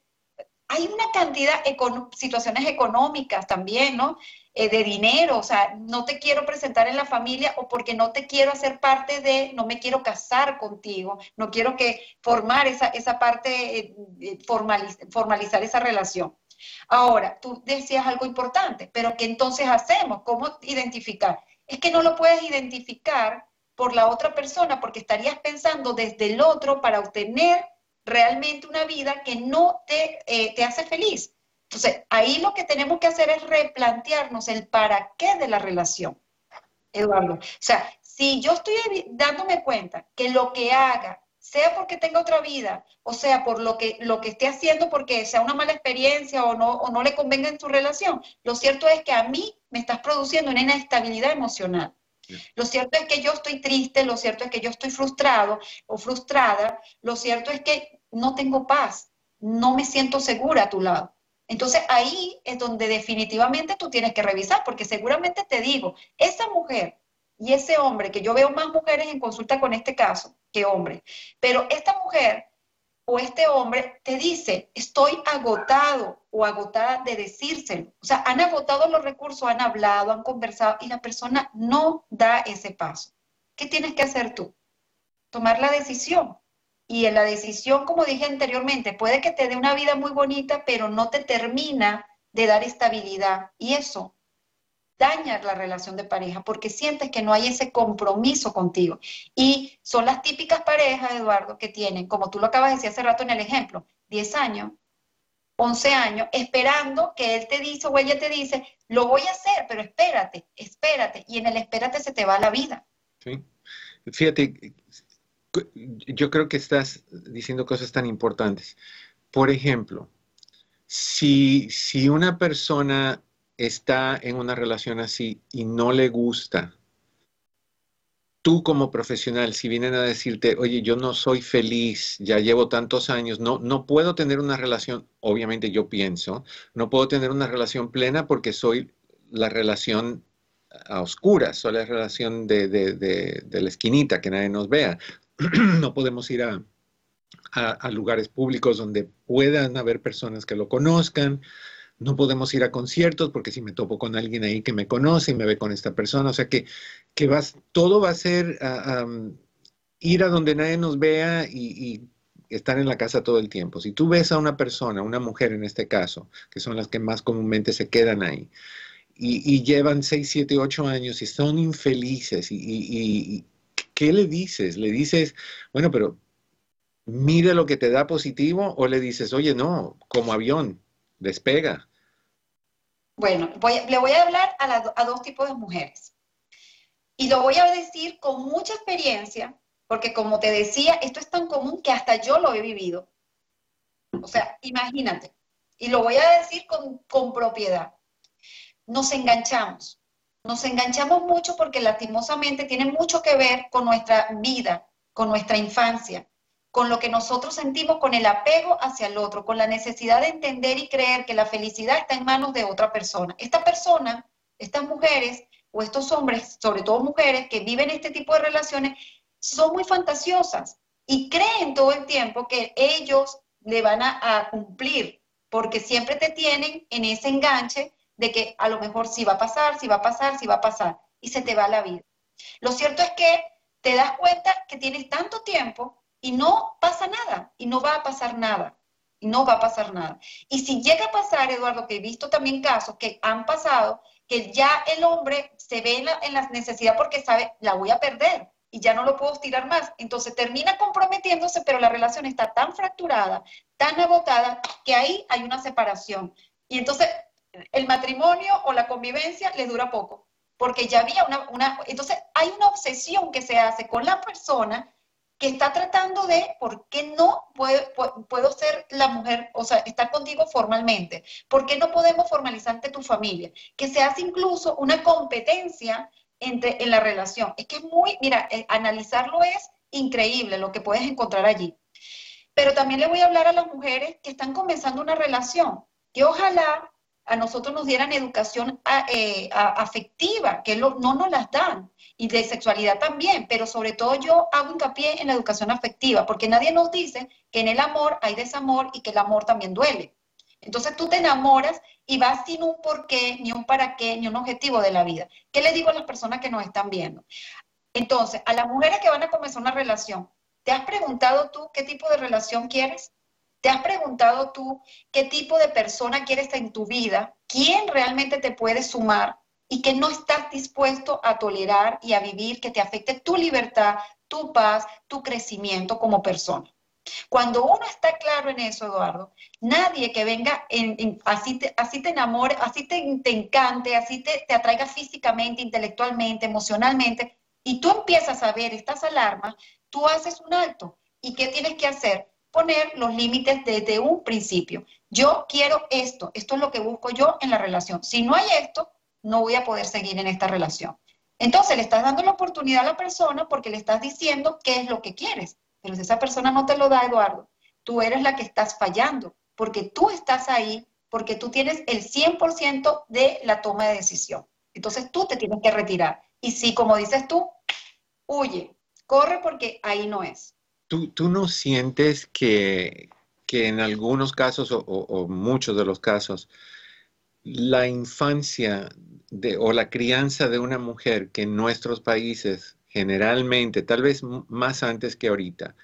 Hay una cantidad de situaciones económicas también, ¿no? Eh, de dinero, o sea, no te quiero presentar en la familia o porque no te quiero hacer parte de, no me quiero casar contigo, no quiero que formar esa, esa parte, eh, eh, formalizar esa relación. Ahora, tú decías algo importante, pero ¿qué entonces hacemos? ¿Cómo identificar? Es que no lo puedes identificar por la otra persona porque estarías pensando desde el otro para obtener realmente una vida que no te, te hace feliz. Entonces, ahí lo que tenemos que hacer es replantearnos el para qué de la relación, Eduardo. O sea, si yo estoy dándome cuenta que lo que haga, sea porque tenga otra vida, o sea, por lo que, lo que esté haciendo porque sea una mala experiencia o no, o no le convenga en su relación, lo cierto es que a mí me estás produciendo una inestabilidad emocional. Lo cierto es que yo estoy triste, lo cierto es que yo estoy frustrado o frustrada, lo cierto es que no tengo paz, no me siento segura a tu lado. Entonces ahí es donde definitivamente tú tienes que revisar, porque seguramente te digo, esa mujer y ese hombre, que yo veo más mujeres en consulta con este caso que hombres, pero esta mujer o este hombre te dice, estoy agotado o agotada de decírselo. O sea, han agotado los recursos, han hablado, han conversado y la persona no da ese paso. ¿Qué tienes que hacer tú? Tomar la decisión. Y en la decisión, como dije anteriormente, puede que te dé una vida muy bonita, pero no te termina de dar estabilidad. Y eso daña la relación de pareja porque sientes que no hay ese compromiso contigo. Y son las típicas parejas, Eduardo, que tienen, como tú lo acabas de decir hace rato en el ejemplo, 10 años, 11 años, esperando que él te dice o ella te dice, lo voy a hacer, pero espérate, espérate. Y en el espérate se te va la vida. Sí. Fíjate, yo creo que estás diciendo cosas tan importantes. Por ejemplo, si, si una persona está en una relación así y no le gusta, tú como profesional, si vienen a decirte, oye, yo no soy feliz, ya llevo tantos años, no, no puedo tener una relación, obviamente yo pienso, no puedo tener una relación plena porque soy la relación a oscuras, soy la relación de, de la esquinita, que nadie nos vea. no podemos ir a, lugares públicos donde puedan haber personas que lo conozcan, no podemos ir a conciertos porque si me topo con alguien ahí que me conoce y me ve con esta persona, o sea que, que vas, todo va a ser ir a donde nadie nos vea y, estar en la casa todo el tiempo. Si tú ves a una persona, una mujer en este caso, que son las que más comúnmente se quedan ahí, y, llevan 6, 7, 8 años y son infelices y, ¿qué le dices? ¿Le dices, bueno, pero mire lo que te da positivo o le dices, oye, no, como avión, despega? Bueno, le voy a hablar a, a dos tipos de mujeres. Y lo voy a decir con mucha experiencia, porque como te decía, esto es tan común que hasta yo lo he vivido. O sea, imagínate. Y lo voy a decir con, con propiedad. Nos enganchamos. Nos enganchamos mucho porque lastimosamente tiene mucho que ver con nuestra vida, con nuestra infancia, con lo que nosotros sentimos, con el apego hacia el otro, con la necesidad de entender y creer que la felicidad está en manos de otra persona. Esta persona, estas mujeres o estos hombres, sobre todo mujeres que viven este tipo de relaciones, son muy fantasiosas y creen todo el tiempo que ellos le van a, a cumplir, porque siempre te tienen en ese enganche de que a lo mejor sí va a pasar, sí va a pasar, sí va a pasar, y se te va la vida. Lo cierto es que te das cuenta que tienes tanto tiempo y no pasa nada, y no va a pasar nada, y no va a pasar nada. Y si llega a pasar, Eduardo, que he visto también casos que han pasado, que ya el hombre se ve en la, en la necesidad porque sabe, la voy a perder, y ya no lo puedo estirar más. Entonces termina comprometiéndose, pero la relación está tan fracturada, tan agotada, que ahí hay una separación. Y entonces el matrimonio o la convivencia le dura poco, porque ya había una, una, entonces hay una obsesión que se hace con la persona que está tratando de por qué no puedo, puedo ser la mujer, o sea, estar contigo formalmente, por qué no podemos formalizar ante tu familia, que se hace incluso una competencia entre, en la relación. Es que es muy, mira, eh, analizarlo es increíble lo que puedes encontrar allí. Pero también le voy a hablar a las mujeres que están comenzando una relación, que ojalá a nosotros nos dieran educación eh, afectiva, que no nos las dan, y de sexualidad también, pero sobre todo yo hago hincapié en la educación afectiva, porque nadie nos dice que en el amor hay desamor y que el amor también duele. Entonces tú te enamoras y vas sin un porqué, ni un para qué, ni un objetivo de la vida. ¿Qué le digo a las personas que nos están viendo? Entonces, a las mujeres que van a comenzar una relación, ¿te has preguntado tú qué tipo de relación quieres? ¿Te has preguntado tú qué tipo de persona quieres en tu vida? ¿Quién realmente te puede sumar? Y que no estás dispuesto a tolerar y a vivir que te afecte tu libertad, tu paz, tu crecimiento como persona. Cuando uno está claro en eso, Eduardo, nadie que venga en, así, te, enamore, así te, encante, así te, te atraiga físicamente, intelectualmente, emocionalmente, y tú empiezas a ver estas alarmas, tú haces un alto. ¿Y qué tienes que hacer? Poner los límites desde un principio. Yo quiero esto, esto es lo que busco yo en la relación. Si no hay esto, no voy a poder seguir en esta relación. Entonces le estás dando la oportunidad a la persona porque le estás diciendo qué es lo que quieres. Pero si esa persona no te lo da, Eduardo, tú eres la que estás fallando, porque tú estás ahí, porque tú tienes el 100% de la toma de decisión. Entonces tú te tienes que retirar. Y si, como dices tú, huye, corre porque ahí no es. ¿Tú, no sientes que, en algunos casos o, muchos de los casos, la infancia de, o la crianza de una mujer que en nuestros países generalmente, tal vez más antes que ahorita,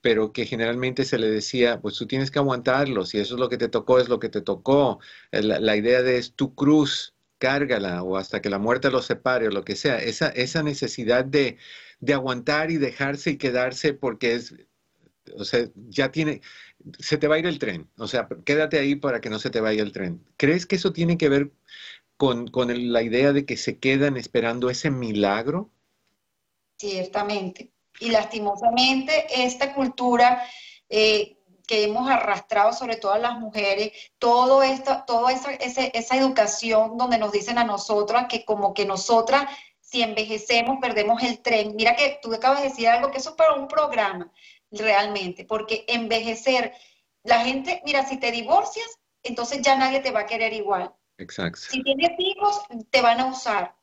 pero que generalmente se le decía, pues tú tienes que aguantarlo, si eso es lo que te tocó, es lo que te tocó. La, idea de es tu cruz, cárgala o hasta que la muerte los separe o lo que sea. Esa, esa necesidad de, de aguantar y dejarse y quedarse porque es, o sea, ya tiene, se te va a ir el tren, o sea, quédate ahí para que no se te vaya el tren. ¿Crees que eso tiene que ver con, la idea de que se quedan esperando ese milagro? Ciertamente. Y lastimosamente esta cultura eh, que hemos arrastrado sobre todo a las mujeres, todo esto, toda esa, esa educación donde nos dicen a nosotras que como que nosotras si envejecemos, perdemos el tren. Mira que tú acabas de decir algo que eso es para un programa, realmente, porque envejecer, la gente, mira, si te divorcias, entonces ya nadie te va a querer igual. Exacto. Si tienes hijos, te van a usar.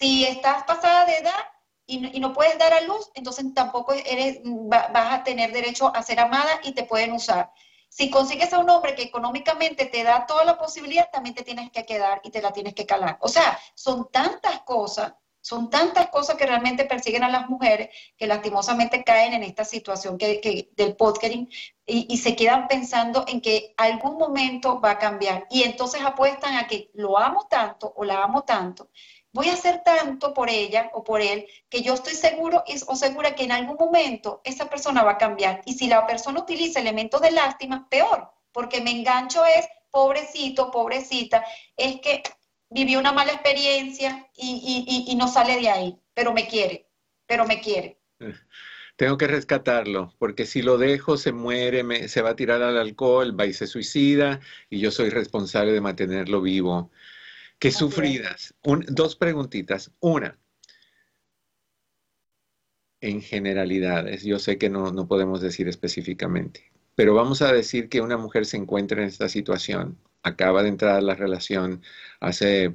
Si estás pasada de edad y no, puedes dar a luz, entonces tampoco eres, vas a tener derecho a ser amada y te pueden usar. Si consigues a un hombre que económicamente te da toda la posibilidad, también te tienes que quedar y te la tienes que calar. O sea, son tantas cosas son tantas cosas que realmente persiguen a las mujeres que lastimosamente caen en esta situación que, del podcasting y, se quedan pensando en que algún momento va a cambiar. Y entonces apuestan a que lo amo tanto o la amo tanto, voy a hacer tanto por ella o por él que yo estoy seguro o segura que en algún momento esa persona va a cambiar. Y si la persona utiliza elementos de lástima, peor, porque me engancho es pobrecito, pobrecita, es que vivió una mala experiencia y, no sale de ahí, pero me quiere, pero me quiere. Tengo que rescatarlo, porque si lo dejo, se muere, se va a tirar al alcohol, va y se suicida, y yo soy responsable de mantenerlo vivo. Qué sufridas. dos preguntitas. Una, en generalidades, yo sé que no, no podemos decir específicamente, pero vamos a decir que una mujer se encuentra en esta situación acaba de entrar a la relación hace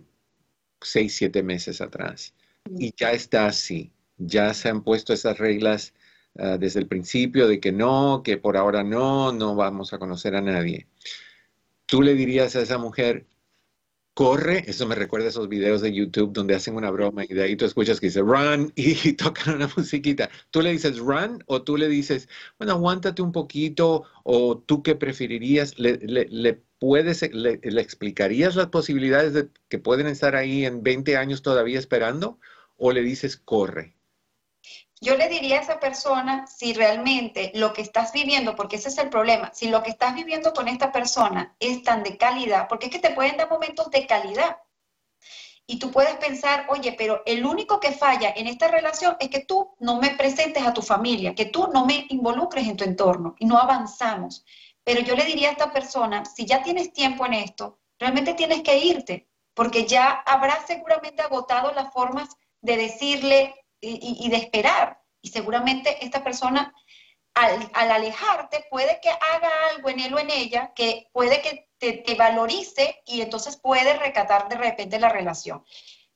seis, siete meses atrás y ya está así. Ya se han puesto esas reglas ah, desde el principio de que no, que por ahora no, no vamos a conocer a nadie. Tú le dirías a esa mujer, corre, eso me recuerda a esos videos de YouTube donde hacen una broma y de ahí tú escuchas que dice run y, tocan una musiquita. ¿Tú le dices run o tú le dices, bueno, aguántate un poquito o tú qué preferirías? ¿Le, le, puedes, le, explicarías las posibilidades de que pueden estar ahí en 20 años todavía esperando o le dices corre? Yo le diría a esa persona si realmente lo que estás viviendo, porque ese es el problema, si lo que estás viviendo con esta persona es tan de calidad, porque es que te pueden dar momentos de calidad. Y tú puedes pensar, oye, pero el único que falla en esta relación es que tú no me presentes a tu familia, que tú no me involucres en tu entorno y no avanzamos. Pero yo le diría a esta persona, si ya tienes tiempo en esto, realmente tienes que irte, porque ya habrás seguramente agotado las formas de decirle y, de esperar. Y seguramente esta persona, al, alejarte, puede que haga algo en él o en ella que puede que te, te valorice y entonces puede recatar de repente la relación.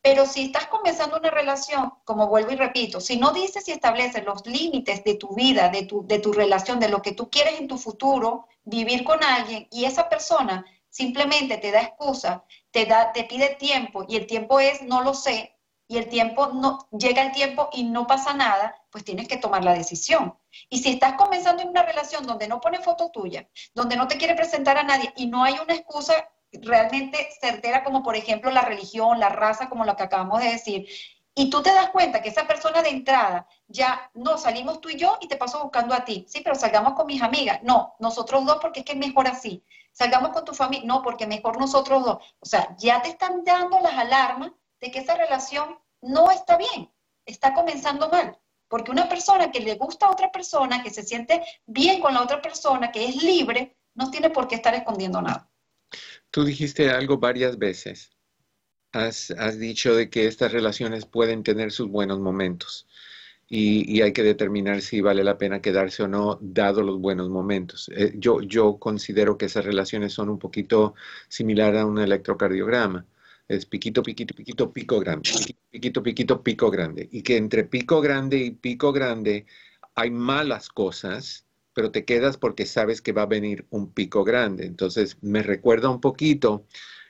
Pero si estás comenzando una relación, como vuelvo y repito, si no dices y estableces los límites de tu vida, de tu, de tu relación, de lo que tú quieres en tu futuro, vivir con alguien, y esa persona simplemente te da excusa, te, da, te pide tiempo, y el tiempo es no lo sé, y el tiempo no llega el tiempo y no pasa nada, pues tienes que tomar la decisión. Y si estás comenzando en una relación donde no pone foto tuya, donde no te quiere presentar a nadie y no hay una excusa realmente certera como por ejemplo la religión, la raza, como lo que acabamos de decir, y tú te das cuenta que esa persona de entrada ya, no, salimos tú y yo y te paso buscando a ti, sí, pero salgamos con mis amigas, no, nosotros dos porque es que es mejor así, salgamos con tu familia, no, porque mejor nosotros dos, o sea, ya te están dando las alarmas de que esa relación no está bien, está comenzando mal. Porque una persona que le gusta a otra persona, que se siente bien con la otra persona, que es libre, no tiene por qué estar escondiendo nada. Tú dijiste algo varias veces. Has, dicho de que estas relaciones pueden tener sus buenos momentos y, hay que determinar si vale la pena quedarse o no, dado los buenos momentos. Eh, yo, yo considero que esas relaciones son un poquito similar a un electrocardiograma. Es piquito, piquito, piquito, pico grande, piquito, piquito, pico grande. Y que entre pico grande y pico grande hay malas cosas pero te quedas porque sabes que va a venir un pico grande. Entonces, me recuerda un poquito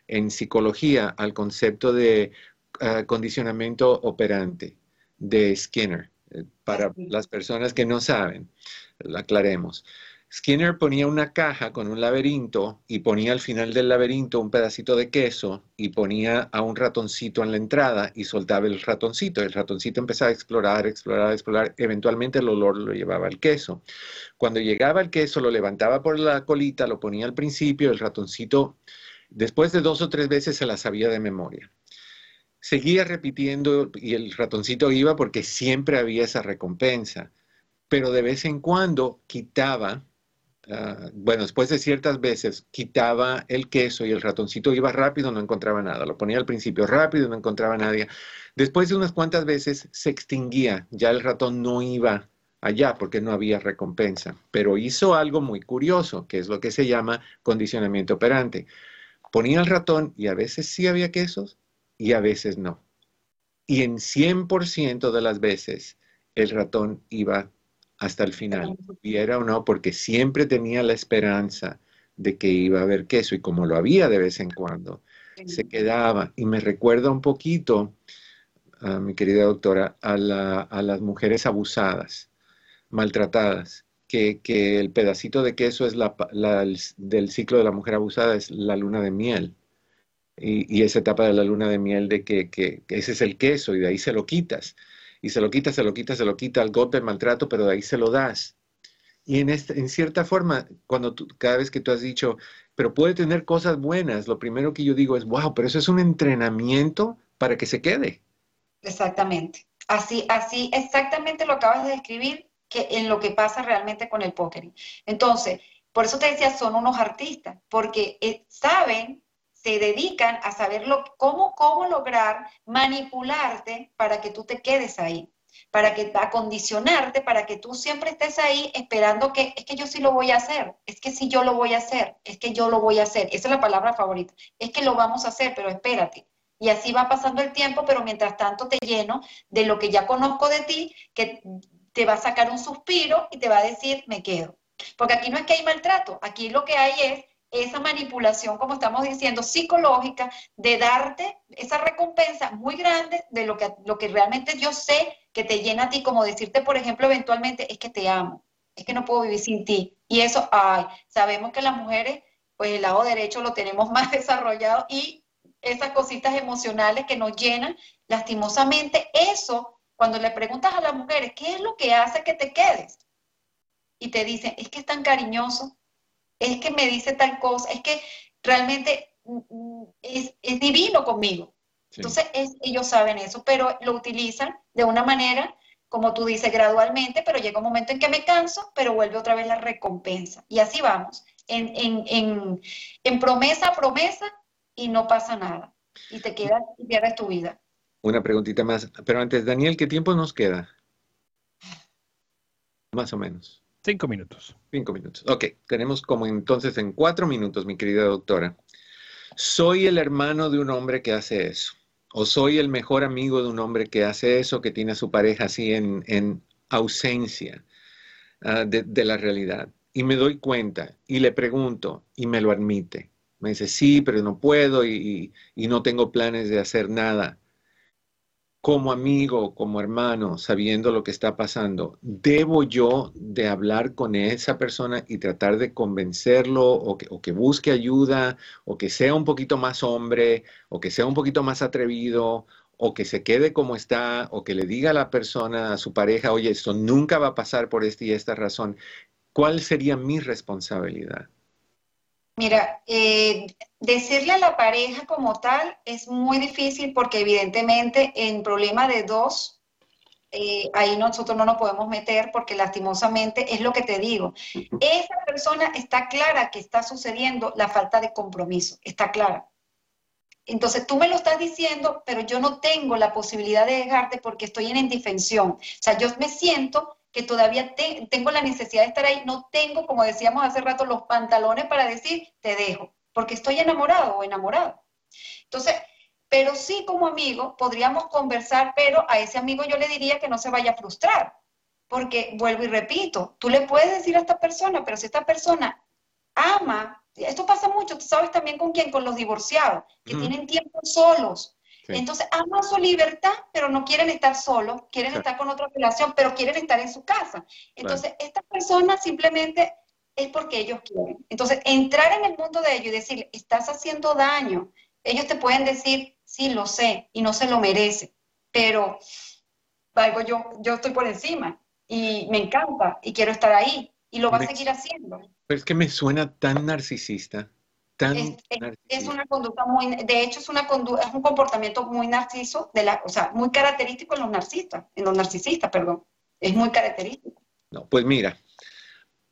en psicología al concepto de ah, condicionamiento operante de Skinner. Eh, para las personas que no saben, lo aclaremos. Skinner ponía una caja con un laberinto y ponía al final del laberinto un pedacito de queso y ponía a un ratoncito en la entrada y soltaba el ratoncito. El ratoncito empezaba a explorar, explorar, explorar. Eventualmente el olor lo llevaba al queso. Cuando llegaba el queso, lo levantaba por la colita, lo ponía al principio, el ratoncito, después de dos o tres veces se la sabía de memoria. Seguía repitiendo y el ratoncito iba porque siempre había esa recompensa, pero de vez en cuando quitaba Ah, bueno, después de ciertas veces quitaba el queso y el ratoncito iba rápido, no encontraba nada. Lo ponía al principio rápido, no encontraba nadie. Después de unas cuantas veces se extinguía, ya el ratón no iba allá porque no había recompensa. Pero hizo algo muy curioso, que es lo que se llama condicionamiento operante. Ponía el ratón y a veces sí había quesos y a veces no. Y en 100% de las veces el ratón iba hasta el final, era o no, porque siempre tenía la esperanza de que iba a haber queso y como lo había de vez en cuando, se quedaba. Y me recuerda un poquito, a mi querida doctora, a, las mujeres abusadas, maltratadas, que, el pedacito de queso es la, del ciclo de la mujer abusada, es la luna de miel. Y, esa etapa de la luna de miel de que, que ese es el queso y de ahí se lo quitas y se lo quita, se lo quita, se lo quita al golpe, el maltrato, pero de ahí se lo das. Y en, este, en cierta forma, cuando tú, cada vez que tú has dicho, pero puede tener cosas buenas, lo primero que yo digo es, wow, pero eso es un entrenamiento para que se quede. Exactamente. Así, así, exactamente lo acabas de describir que en lo que pasa realmente con el póker. Entonces, por eso te decía, son unos artistas, porque eh, saben se dedican a saber cómo, cómo lograr manipularte para que tú te quedes ahí, para que acondicionarte, para que tú siempre estés ahí esperando que es que yo sí lo voy a hacer, es que sí yo lo voy a hacer, es que yo lo voy a hacer. Esa es la palabra favorita. Es que lo vamos a hacer, pero espérate. Y así va pasando el tiempo, pero mientras tanto te lleno de lo que ya conozco de ti, que te va a sacar un suspiro y te va a decir, me quedo. Porque aquí no es que hay maltrato, aquí lo que hay es esa manipulación, como estamos diciendo, psicológica, de darte esa recompensa muy grande de lo que, lo que realmente yo sé que te llena a ti, como decirte, por ejemplo, eventualmente, es que te amo, es que no puedo vivir sin ti. Y eso, ay, sabemos que las mujeres, pues el lado derecho lo tenemos más desarrollado y esas cositas emocionales que nos llenan, lastimosamente, eso, cuando le preguntas a las mujeres, ¿qué es lo que hace que te quedes? Y te dicen, es que es tan cariñoso, es que me dice tal cosa, es que realmente mm, mm, es, divino conmigo. Entonces, ellos saben eso, pero lo utilizan de una manera, como tú dices, gradualmente, pero llega un momento en que me canso, pero vuelve otra vez la recompensa. Y así vamos, en, en, en, promesa a promesa y no pasa nada. Y te quedas y pierdes tu vida. Una preguntita más, pero antes, Daniel, ¿qué tiempo nos queda? Más o menos. Cinco minutos. Cinco minutos. Ok, tenemos como entonces en cuatro minutos, mi querida doctora. Soy el hermano de un hombre que hace eso o soy el mejor amigo de un hombre que hace eso, que tiene a su pareja así en, ausencia ah, de, la realidad. Y me doy cuenta y le pregunto y me lo admite. Me dice, sí, pero no puedo y no tengo planes de hacer nada como amigo, como hermano, sabiendo lo que está pasando, ¿debo yo de hablar con esa persona y tratar de convencerlo o que, busque ayuda o que sea un poquito más hombre o que sea un poquito más atrevido o que se quede como está o que le diga a la persona, a su pareja, oye, esto nunca va a pasar por esta y esta razón? ¿Cuál sería mi responsabilidad? Mira, eh, decirle a la pareja como tal es muy difícil porque evidentemente en problema de dos, eh, ahí nosotros no nos podemos meter porque lastimosamente es lo que te digo. Esa persona está clara que está sucediendo la falta de compromiso, está clara. Entonces tú me lo estás diciendo, pero yo no tengo la posibilidad de dejarte porque estoy en indefensión. O sea, yo me siento que todavía tengo la necesidad de estar ahí, no tengo, como decíamos hace rato, los pantalones para decir, te dejo, porque estoy enamorado o enamorado. Entonces, pero sí como amigo podríamos conversar, pero a ese amigo yo le diría que no se vaya a frustrar, porque vuelvo y repito, tú le puedes decir a esta persona, pero si esta persona ama, esto pasa mucho, tú sabes también con quién, con los divorciados, que tienen tiempo solos, entonces aman su libertad, pero no quieren estar solos, quieren estar con otra relación, pero quieren estar en su casa. Entonces, esta persona simplemente es porque ellos quieren. Entonces, entrar en el mundo de ellos y decir, estás haciendo daño, ellos te pueden decir, sí, lo sé, y no se lo merece, pero algo yo, yo estoy por encima y me encanta y quiero estar ahí y lo va a seguir haciendo. Pero es que me suena tan narcisista es, una conducta muy, de hecho es, una conducta, es un comportamiento muy narciso, de la, o sea, muy característico en los narcisistas, en los narcisistas, perdón, es muy característico. No, pues mira,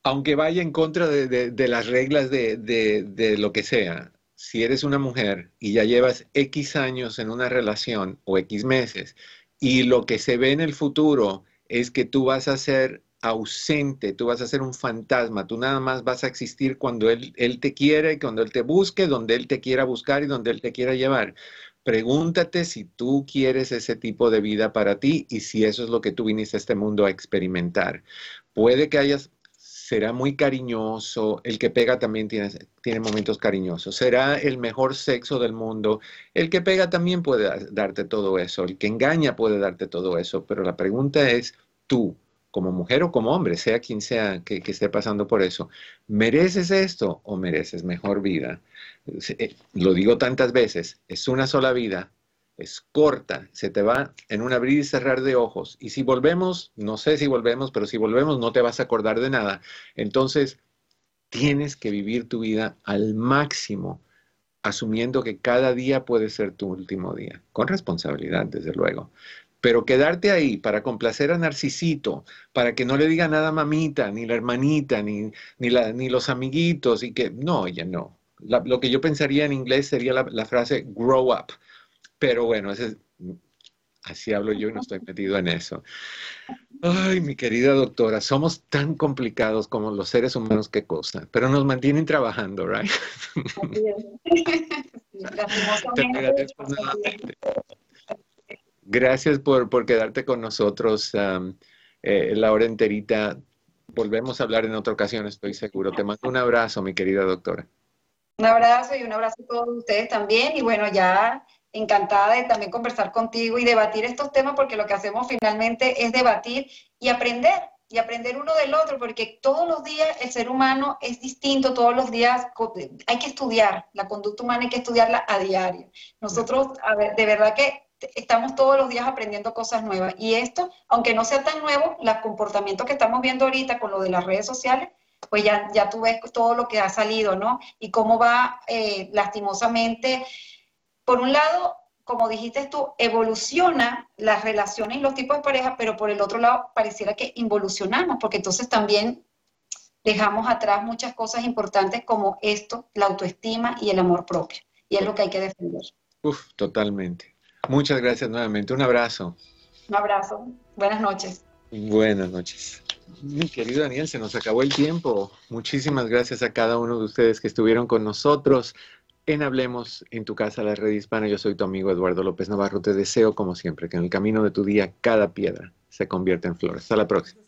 aunque vaya en contra de, las reglas de, lo que sea, si eres una mujer y ya llevas X años en una relación o X meses y lo que se ve en el futuro es que tú vas a ser ausente, tú vas a ser un fantasma, tú nada más vas a existir cuando él, él te quiere, cuando Él te busque, donde Él te quiera buscar y donde Él te quiera llevar. Pregúntate si tú quieres ese tipo de vida para ti y si eso es lo que tú viniste a este mundo a experimentar. Puede que hayas, será muy cariñoso, el que pega también tiene, tiene momentos cariñosos, será el mejor sexo del mundo, el que pega también puede darte todo eso, el que engaña puede darte todo eso, pero la pregunta es tú, como mujer o como hombre, sea quien sea que, esté pasando por eso, ¿mereces esto o mereces mejor vida? Eh, lo digo tantas veces, es una sola vida, es corta, se te va en un abrir y cerrar de ojos. Y si volvemos, no sé si volvemos, pero si volvemos no te vas a acordar de nada. Entonces, tienes que vivir tu vida al máximo, asumiendo que cada día puede ser tu último día, con responsabilidad, desde luego. Pero quedarte ahí para complacer a Narcisito, para que no le diga nada a mamita, ni la hermanita, ni, ni, la, ni los amiguitos, y que no, ella no. lo que yo pensaría en inglés sería la, frase grow up. Pero bueno, ese, así hablo yo y no estoy metido en eso. Ay, mi querida doctora, somos tan complicados como los seres humanos que cosa, pero nos mantienen trabajando, ¿right? Gracias por, quedarte con nosotros eh, la hora enterita. Volvemos a hablar en otra ocasión, estoy seguro. Te mando un abrazo, mi querida doctora. Un abrazo y un abrazo a todos ustedes también. Y bueno, ya encantada de también conversar contigo y debatir estos temas porque lo que hacemos finalmente es debatir y aprender y aprender uno del otro, porque todos los días el ser humano es distinto, todos los días hay que estudiar, la conducta humana hay que estudiarla a diario. Nosotros, a ver, de verdad que estamos todos los días aprendiendo cosas nuevas. Y esto, aunque no sea tan nuevo, los comportamientos que estamos viendo ahorita con lo de las redes sociales, pues ya, ya tú ves todo lo que ha salido, ¿no? Y cómo va eh, lastimosamente, por un lado, como dijiste tú, evoluciona las relaciones y los tipos de pareja, pero por el otro lado pareciera que involucionamos, porque entonces también dejamos atrás muchas cosas importantes como esto, la autoestima y el amor propio. Y es lo que hay que defender. Uf, totalmente. Muchas gracias nuevamente. Un abrazo. Un abrazo. Buenas noches. Buenas noches. Mi querido Daniel, se nos acabó el tiempo. Muchísimas gracias a cada uno de ustedes que estuvieron con nosotros en Hablemos en tu casa, la red hispana. Yo soy tu amigo Eduardo López Navarro. Te deseo, como siempre, que en el camino de tu día cada piedra se convierta en flor. Hasta la próxima.